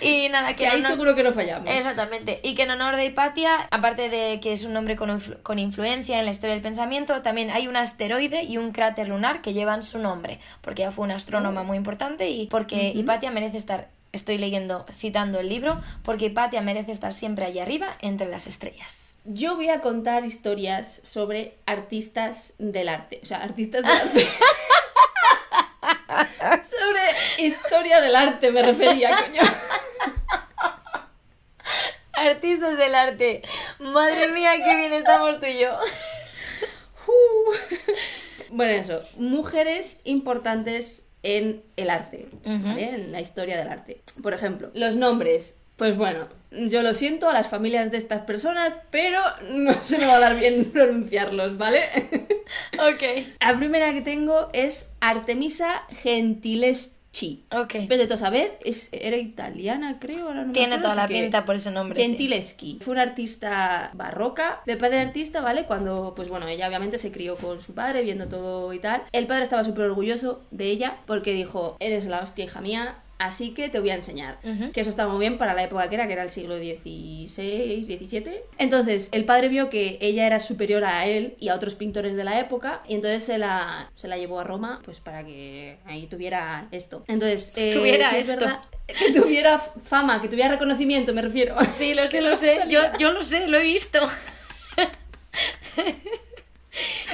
Y nada, que Que ahí honor- seguro que no fallamos. Exactamente. Y que en honor de Hipatia, aparte de que es un nombre con, influ- con influencia en la historia del pensamiento, también hay un asteroide y un cráter lunar que llevan su nombre, porque ella fue una astrónoma muy importante y porque Hipatia merece estar, estoy leyendo, citando el libro, porque Hipatia merece estar siempre allá arriba entre las estrellas. Yo voy a contar historias sobre artistas del arte. O sea, artistas del arte. sobre historia del arte me refería, coño. Artistas del arte. Madre mía, qué bien estamos tú y yo. Bueno, eso. Mujeres importantes en el arte. ¿vale? En la historia del arte. Por ejemplo, los nombres. Pues bueno, yo lo siento a las familias de estas personas, pero no se me va a dar bien pronunciarlos, ¿vale? Ok. La primera que tengo es Artemisa Gentileschi. Ok. Vete tú a saber, es, era italiana, creo. ahora no me Tiene acuerdo, toda la pinta por ese nombre. sí. Gentileschi. Fue una artista barroca, de padre artista, ¿vale? Cuando, pues bueno, ella obviamente se crió con su padre, viendo todo y tal. El padre estaba súper orgulloso de ella porque dijo, eres la hostia, hija mía, así que te voy a enseñar. Que eso estaba muy bien para la época que era, que era el siglo XVI, XVII. Entonces, el padre vio que ella era superior a él y a otros pintores de la época, y entonces se la, se la llevó a Roma, pues para que ahí tuviera esto. Entonces, eh, Tuviera es esto. verdad que tuviera fama, que tuviera reconocimiento, me refiero. Sí, lo sé, lo sé. Yo, yo lo sé, lo he visto.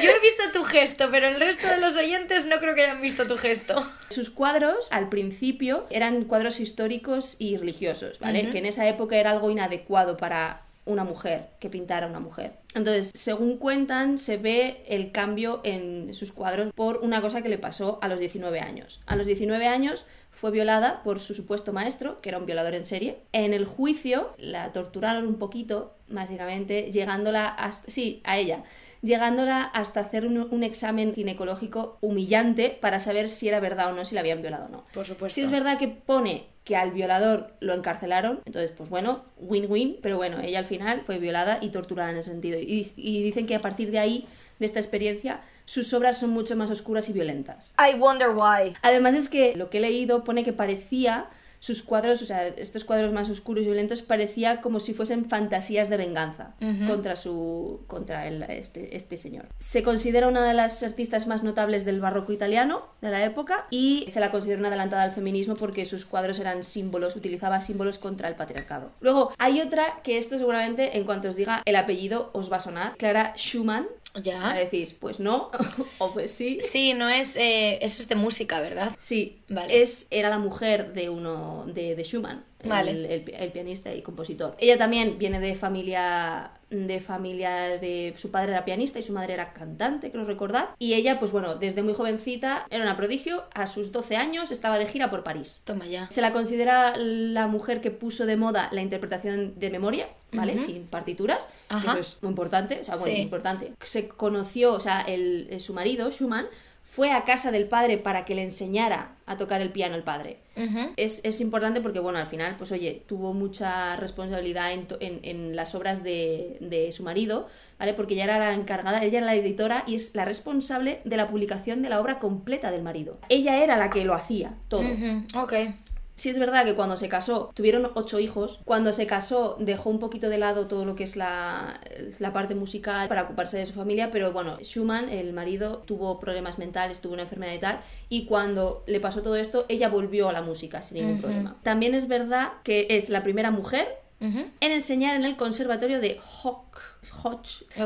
Yo he visto tu gesto, pero el resto de los oyentes no creo que hayan visto tu gesto. Sus cuadros, al principio, eran cuadros históricos y religiosos, ¿vale? Que en esa época era algo inadecuado para una mujer que pintara a una mujer. Entonces, según cuentan, se ve el cambio en sus cuadros por una cosa que le pasó a los 19 años. A los 19 años fue violada por su supuesto maestro, que era un violador en serie. En el juicio la torturaron un poquito, básicamente, llegándola hasta... Sí, a ella llegándola hasta hacer un, un examen ginecológico humillante para saber si era verdad o no, si la habían violado o no. Por supuesto. Si es verdad que pone que al violador lo encarcelaron, entonces pues bueno, win-win, pero bueno, ella al final fue violada y torturada en ese sentido. Y, y dicen que a partir de ahí, de esta experiencia, sus obras son mucho más oscuras y violentas. I wonder why. Además es que lo que he leído pone que parecía sus cuadros, o sea, estos cuadros más oscuros y violentos, parecía como si fuesen fantasías de venganza contra su contra el, este, este señor. Se considera una de las artistas más notables del barroco italiano de la época y se la considera una adelantada al feminismo porque sus cuadros eran símbolos, utilizaba símbolos contra el patriarcado. Luego, hay otra que esto seguramente, en cuanto os diga el apellido, os va a sonar. Clara Schumann. Ya. Ahora decís, pues no, o pues sí. Sí, no es. eh, eso es de música, ¿verdad? Sí, Vale. es, era la mujer de uno de, de Schumann, el- Vale. el, el pianista y compositor. Ella también viene de familia de familia de su padre era pianista y su madre era cantante, creo recordar. Y ella, pues bueno, desde muy jovencita era una prodigio. A sus 12 años estaba de gira por París. Toma ya. Se la considera la mujer que puso de moda la interpretación de memoria, ¿vale? Sin partituras. Ajá. Eso es muy importante, o sea, bueno, Sí. importante. Se conoció, o sea, el, el- su marido, Schumann, fue a casa del padre para que le enseñara a tocar el piano el padre. Es, es importante porque, bueno, al final, pues oye, tuvo mucha responsabilidad en, en- en las obras de, de su marido, ¿vale? Porque ella era la encargada, ella era la editora y es la responsable de la publicación de la obra completa del marido. Ella era la que lo hacía todo. Ujú, Ok. Sí es verdad que cuando se casó, tuvieron ocho hijos, cuando se casó dejó un poquito de lado todo lo que es la, la parte musical para ocuparse de su familia, pero bueno, Schumann, el marido, tuvo problemas mentales, tuvo una enfermedad y tal, y cuando le pasó todo esto, ella volvió a la música sin ningún problema. También es verdad que es la primera mujer en enseñar en el conservatorio de Hoch,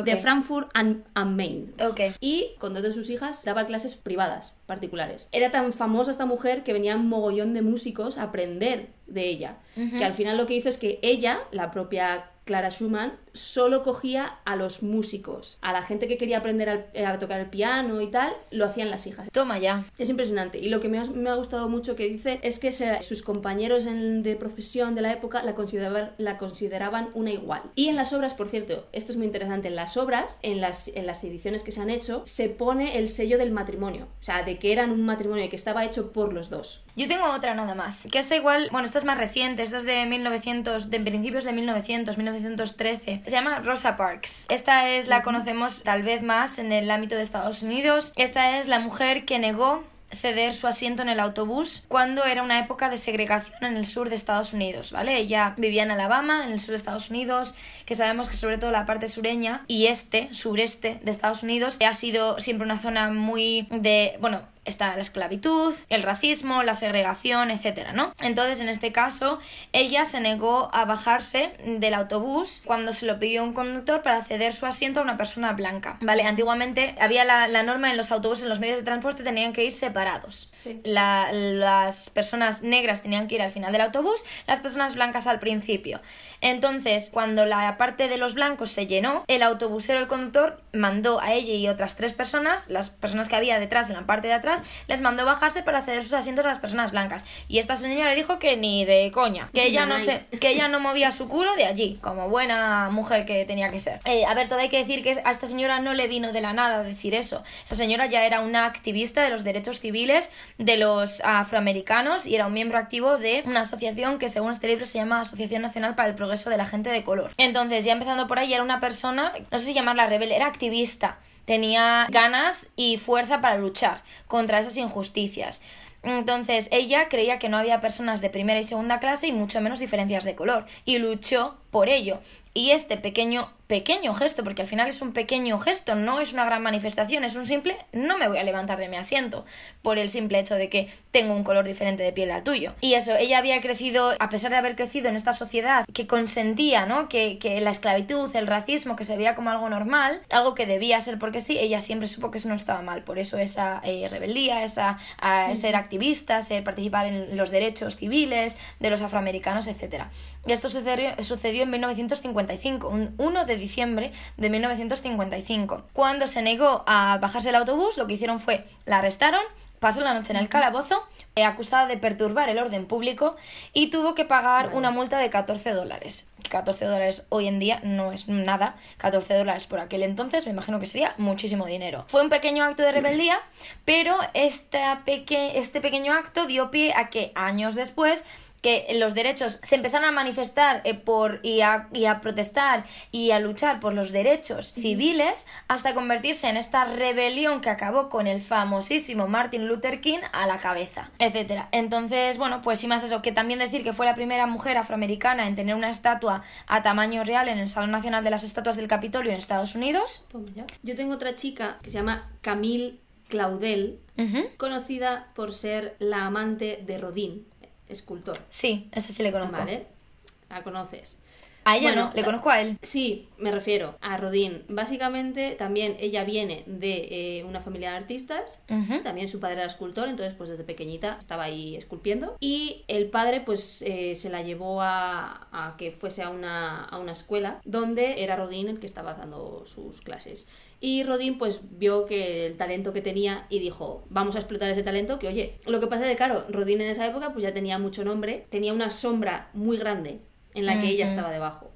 De Frankfurt am, am Main. Ok. Y con dos de sus hijas daba clases privadas, particulares. Era tan famosa esta mujer que venía un mogollón de músicos a aprender de ella. Que al final lo que hizo es que ella, la propia Clara Schumann, solo cogía a los músicos. A la gente que quería aprender eh, a tocar el piano y tal, lo hacían las hijas. Toma ya. Es impresionante. Y lo que me ha, me ha gustado mucho que dice es que se- sus compañeros en- de profesión de la época la consideraban, la consideraban una igual. Y en las obras, por cierto, esto es muy interesante, en las obras, en las, en las ediciones que se han hecho, se pone el sello del matrimonio. O sea, de que eran un matrimonio y que estaba hecho por los dos. Yo tengo otra nada más, que esta igual, bueno, esta es más reciente, esta es de 1900, de principios de 1900, 1913. Se llama Rosa Parks. Esta es, la conocemos tal vez más en el ámbito de Estados Unidos. Esta es la mujer que negó ceder su asiento en el autobús cuando era una época de segregación en el sur de Estados Unidos, ¿vale? Ella vivía en Alabama, en el sur de Estados Unidos, que sabemos que sobre todo la parte sureña y este, sureste de Estados Unidos, ha sido siempre una zona muy de, bueno, está la esclavitud, el racismo, la segregación, etcétera, ¿no? Entonces, en este caso, ella se negó a bajarse del autobús cuando se lo pidió un conductor para ceder su asiento a una persona blanca. Vale, antiguamente había la, la norma en los autobuses, en los medios de transporte, tenían que ir separados. Sí. La- las personas negras tenían que ir al final del autobús, las personas blancas al principio. Entonces, cuando la parte de los blancos se llenó, el autobusero, el conductor, mandó a ella y otras tres personas, las personas que había detrás, en la parte de atrás, les mandó bajarse para ceder sus asientos a las personas blancas. Y esta señora le dijo que ni de coña, que ella no se, que ella no movía su culo de allí, como buena mujer que tenía que ser. Eh, a ver, todo hay que decir que a esta señora no le vino de la nada decir eso. Esta señora ya era una activista de los derechos civiles de los afroamericanos y era un miembro activo de una asociación que según este libro se llama Asociación Nacional para el Progreso de la Gente de Color. Entonces, ya empezando por ahí, era una persona, no sé si llamarla rebelde, era activista. Tenía ganas y fuerza para luchar contra esas injusticias. Entonces ella creía que no había personas de primera y segunda clase y mucho menos diferencias de color y luchó por ello. Y este pequeño, pequeño gesto, porque al final es un pequeño gesto, no es una gran manifestación, es un simple no me voy a levantar de mi asiento por el simple hecho de que tengo un color diferente de piel al tuyo. Y eso, ella había crecido, a pesar de haber crecido en esta sociedad que consentía, ¿no? Que, que la esclavitud, el racismo, que se veía como algo normal, algo que debía ser porque sí, ella siempre supo que eso no estaba mal. Por eso esa eh, rebeldía, esa ser activista, ser participar en los derechos civiles de los afroamericanos, etc. Y esto sucedió, sucedió en 1955, un 1 de diciembre de 1955. Cuando se negó a bajarse el autobús, lo que hicieron fue la arrestaron, pasó la noche en el calabozo, acusada de perturbar el orden público y tuvo que pagar una multa de 14 dólares. 14 dólares hoy en día no es nada, 14 dólares por aquel entonces me imagino que sería muchísimo dinero. Fue un pequeño acto de rebeldía, pero peque este pequeño acto dio pie a que años después que los derechos se empezaron a manifestar eh, por, y, a, y a protestar y a luchar por los derechos civiles hasta convertirse en esta rebelión que acabó con el famosísimo Martin Luther King a la cabeza, etcétera. Entonces, bueno, pues sí más eso, que también decir que fue la primera mujer afroamericana en tener una estatua a tamaño real en el Salón Nacional de las Estatuas del Capitolio en Estados Unidos. Yo tengo otra chica que se llama Camille Claudel, conocida por ser la amante de Rodin, escultor. Sí, ese sí le conozco. ¿Vale? La conoces. A ella Bueno, no, le conozco a él. Sí, me refiero a Rodin. Básicamente, también ella viene de eh, una familia de artistas. También su padre era escultor, entonces pues desde pequeñita estaba ahí esculpiendo. Y el padre pues eh, se la llevó a, a que fuese a una, a una escuela donde era Rodin el que estaba dando sus clases. Y Rodin pues vio que el talento que tenía y dijo, vamos a explotar ese talento que oye, lo que pasa es que claro, Rodin en esa época pues ya tenía mucho nombre, tenía una sombra muy grande en la que ella estaba debajo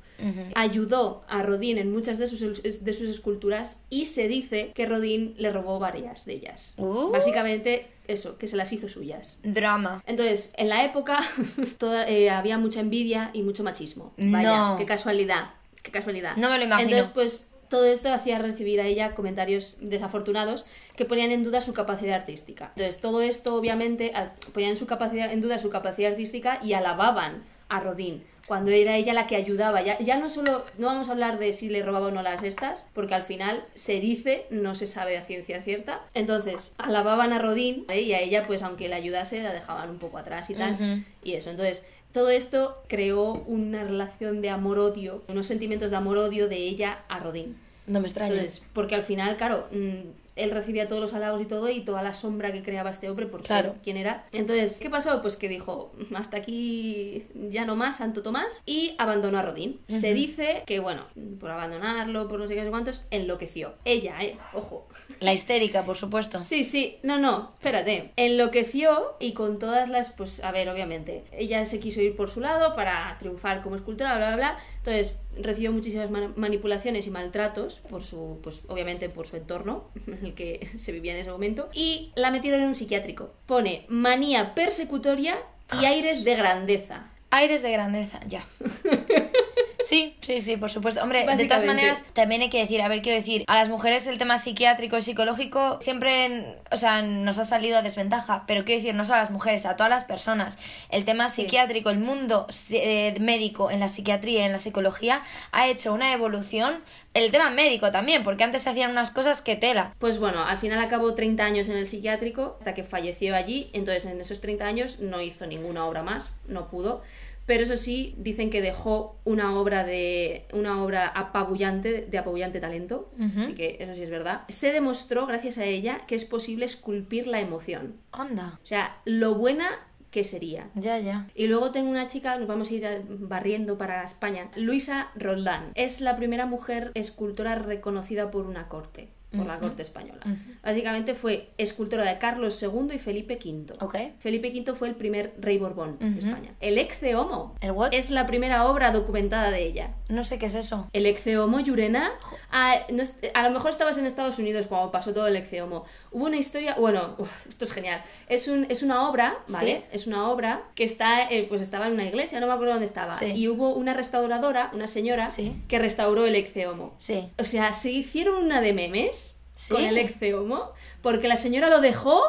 ayudó a Rodin en muchas de sus, de sus esculturas y se dice que Rodin le robó varias de ellas. Uh. Básicamente eso, que se las hizo suyas. Drama. Entonces, en la época toda- eh, había mucha envidia y mucho machismo. Vaya, No. qué casualidad, qué casualidad. No me lo imagino. Entonces, pues todo esto hacía recibir a ella comentarios desafortunados que ponían en duda su capacidad artística. Entonces, todo esto obviamente ponían su capacidad, en duda su capacidad artística y alababan a Rodin cuando era ella la que ayudaba. Ya, ya no solo, no vamos a hablar de si le robaba o no las estas, porque al final se dice, no se sabe a ciencia cierta. Entonces, alababan a Rodin ¿vale? y a ella, pues aunque le ayudase, la dejaban un poco atrás y tal. Y eso, entonces, todo esto creó una relación de amor-odio, unos sentimientos de amor-odio de ella a Rodin. No me extraña. Entonces, porque al final, claro, mm, él recibía todos los halagos y todo y toda la sombra que creaba este hombre por Claro. ser quien era. Entonces, ¿qué pasó? Pues que dijo, hasta aquí ya no más, Santo Tomás, y abandonó a Rodin. Se dice que, bueno, por abandonarlo, por no sé qué, cuántos, enloqueció. Ella, eh, ojo. La histérica, por supuesto. Sí, sí, no, no, espérate. Enloqueció y con todas las, pues, a ver, obviamente, ella se quiso ir por su lado para triunfar como escultora, bla, bla, bla. Entonces recibió muchísimas man- manipulaciones y maltratos por su, pues, obviamente por su entorno en el que se vivía en ese momento. Y la metieron en un psiquiátrico. Pone manía persecutoria y aires de grandeza. Aires de grandeza, ya. Sí, sí, sí, por supuesto. Hombre, de todas maneras, también hay que decir, a ver, quiero decir, a las mujeres el tema psiquiátrico y psicológico siempre, o sea, nos ha salido a desventaja, pero quiero decir, no solo a las mujeres, a todas las personas. El tema psiquiátrico, el mundo eh, médico en la psiquiatría y en la psicología ha hecho una evolución. El tema médico también, porque antes se hacían unas cosas que tela. Pues bueno, al final acabó 30 años en el psiquiátrico hasta que falleció allí. Entonces, en esos 30 años no hizo ninguna obra más, no pudo. Pero eso sí, dicen que dejó una obra de una obra apabullante, de apabullante talento. Así que eso sí es verdad. Se demostró, gracias a ella, que es posible esculpir la emoción. Anda, O sea, lo buena que sería. ya, ya. Y luego tengo una chica, nos vamos a ir barriendo para España. Luisa Roldán. Es la primera mujer escultora reconocida por una corte, por la corte española. Básicamente fue escultora de Carlos II y Felipe V. Felipe V fue el primer rey Borbón de. España. El Ecce Homo ¿El what? es la primera obra documentada de ella. No sé qué es eso. El Ecce Homo, Llurena. Ah, no est- a lo mejor estabas en Estados Unidos cuando pasó todo el Ecce Homo. Hubo una historia, bueno, uf, esto es genial. Es, un, es una obra, ¿vale? Sí. Es una obra que está, eh, pues estaba en una iglesia, no me acuerdo dónde estaba. Sí. Y hubo una restauradora, una señora, Sí. que restauró el Ecce Homo. Sí. O sea, se hicieron una de memes Sí. con el Ecce Homo porque la señora lo dejó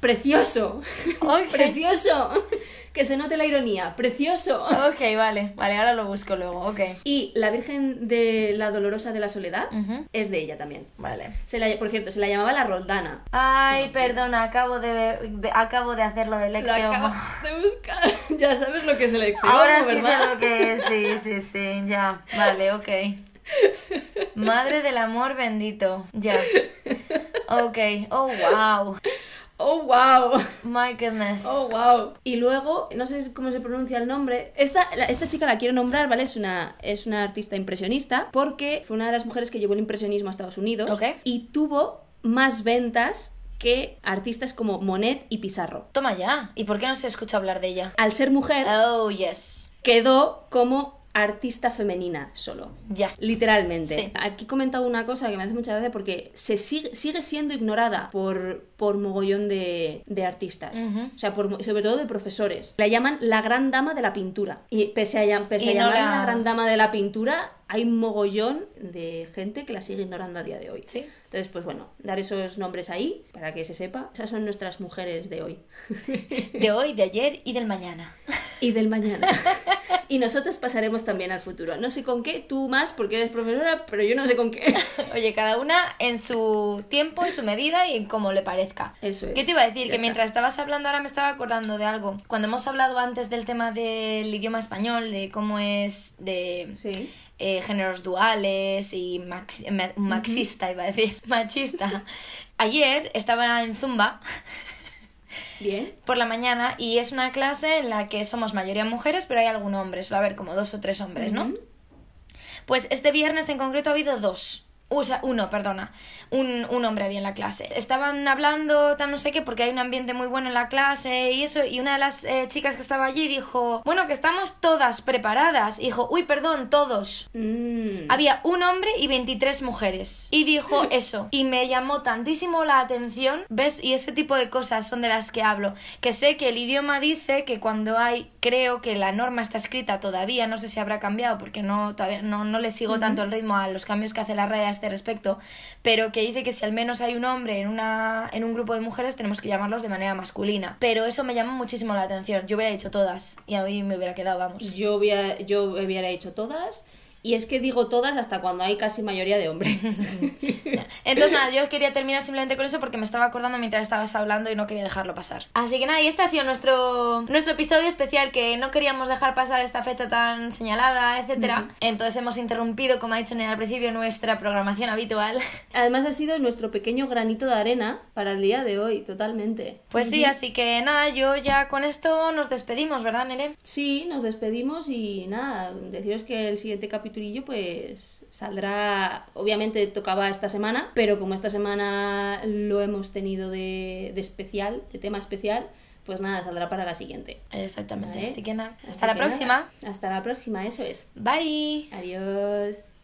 precioso. Ok. precioso. Que se note la ironía. Precioso. Ok, vale, vale, ahora lo busco luego, ok. Y la Virgen de la Dolorosa de la Soledad Ujú. es de ella también. Vale. Se la, por cierto, se la llamaba la Roldana. Ay, perdona, acabo de, de- acabo de hacerlo del Lo Ecce acabo de buscar. ya sabes lo que es el Ecce Ahora sí ¿verdad? sé lo que es, sí, sí, sí, ya, vale, ok. Madre del amor bendito, ya. Ok, oh wow, Oh, wow. my goodness. Oh, wow. Y luego, no sé cómo se pronuncia el nombre. Esta, la- esta chica la quiero nombrar, ¿vale? Es una, es una artista impresionista porque fue una de las mujeres que llevó el impresionismo a Estados Unidos Ok. y tuvo más ventas que artistas como Monet y Pizarro. Toma ya, ¿y por qué no se escucha hablar de ella? Al ser mujer, Oh, yes. quedó como artista femenina solo. Ya. Literalmente. Sí. Aquí comentaba una cosa que me hace mucha gracia porque se sigue, sigue siendo ignorada por, por mogollón de, de artistas. O sea, por, sobre todo de profesores. La llaman la gran dama de la pintura. Y pese a, pese Y a no llamarla la- la gran dama de la pintura, hay un mogollón de gente que la sigue ignorando a día de hoy. Sí. Entonces, pues bueno, dar esos nombres ahí para que se sepa. Esas son nuestras mujeres de hoy. De hoy, de ayer y del mañana. Y del mañana. y nosotras pasaremos también al futuro. No sé con qué, tú más porque eres profesora, pero yo no sé con qué. Oye, cada una en su tiempo, en su medida y como le parezca. Eso es. ¿Qué te iba a decir? Ya que está. mientras estabas hablando ahora me estaba acordando de algo. Cuando hemos hablado antes del tema del idioma español, de cómo es de Sí. Eh, géneros duales y max- ma- marxista, iba a decir, machista. Ayer estaba en Zumba Bien. por la mañana y es una clase en la que somos mayoría mujeres, pero hay algún hombre, suele haber como dos o tres hombres, ¿no? Pues este viernes en concreto ha habido dos. O sea, uno, perdona. Un, un hombre había en la clase. Estaban hablando, tal no sé qué, porque hay un ambiente muy bueno en la clase y eso. Y una de las eh, chicas que estaba allí dijo, bueno, que estamos todas preparadas. Y dijo, uy, perdón, todos. Mm. Había un hombre y 23 mujeres. Y dijo eso. Y me llamó tantísimo la atención. ¿Ves? Y ese tipo de cosas son de las que hablo. Que sé que el idioma dice que cuando hay, creo que la norma está escrita todavía, no sé si habrá cambiado porque no, todavía no, no le sigo tanto el ritmo a los cambios que hace la RAE a este respecto, pero que dice que si al menos hay un hombre en, una, en un grupo de mujeres tenemos que llamarlos de manera masculina. Pero eso me llamó muchísimo la atención. Yo hubiera dicho todas y hoy me hubiera quedado, vamos. Yo, hubiera, yo hubiera hecho todas. Y es que digo todas hasta cuando hay casi mayoría de hombres. Entonces, nada, yo quería terminar simplemente con eso porque me estaba acordando mientras estabas hablando y no quería dejarlo pasar. Así que nada, y este ha sido nuestro, nuestro episodio especial que no queríamos dejar pasar esta fecha tan señalada, etcétera. Entonces hemos interrumpido, como ha dicho Nena al principio, nuestra programación habitual. Además ha sido nuestro pequeño granito de arena para el día de hoy, totalmente. Pues sí, así que nada, yo ya con esto nos despedimos, ¿verdad, Nere? Sí, nos despedimos y nada, deciros que el siguiente capitulillo pues saldrá, obviamente tocaba esta semana, pero como esta semana lo hemos tenido de, de especial, de tema especial, pues nada, saldrá para la siguiente. Exactamente. Vale. Así que nada, Así hasta la que próxima. nada, hasta la próxima, eso es. Bye. Adiós.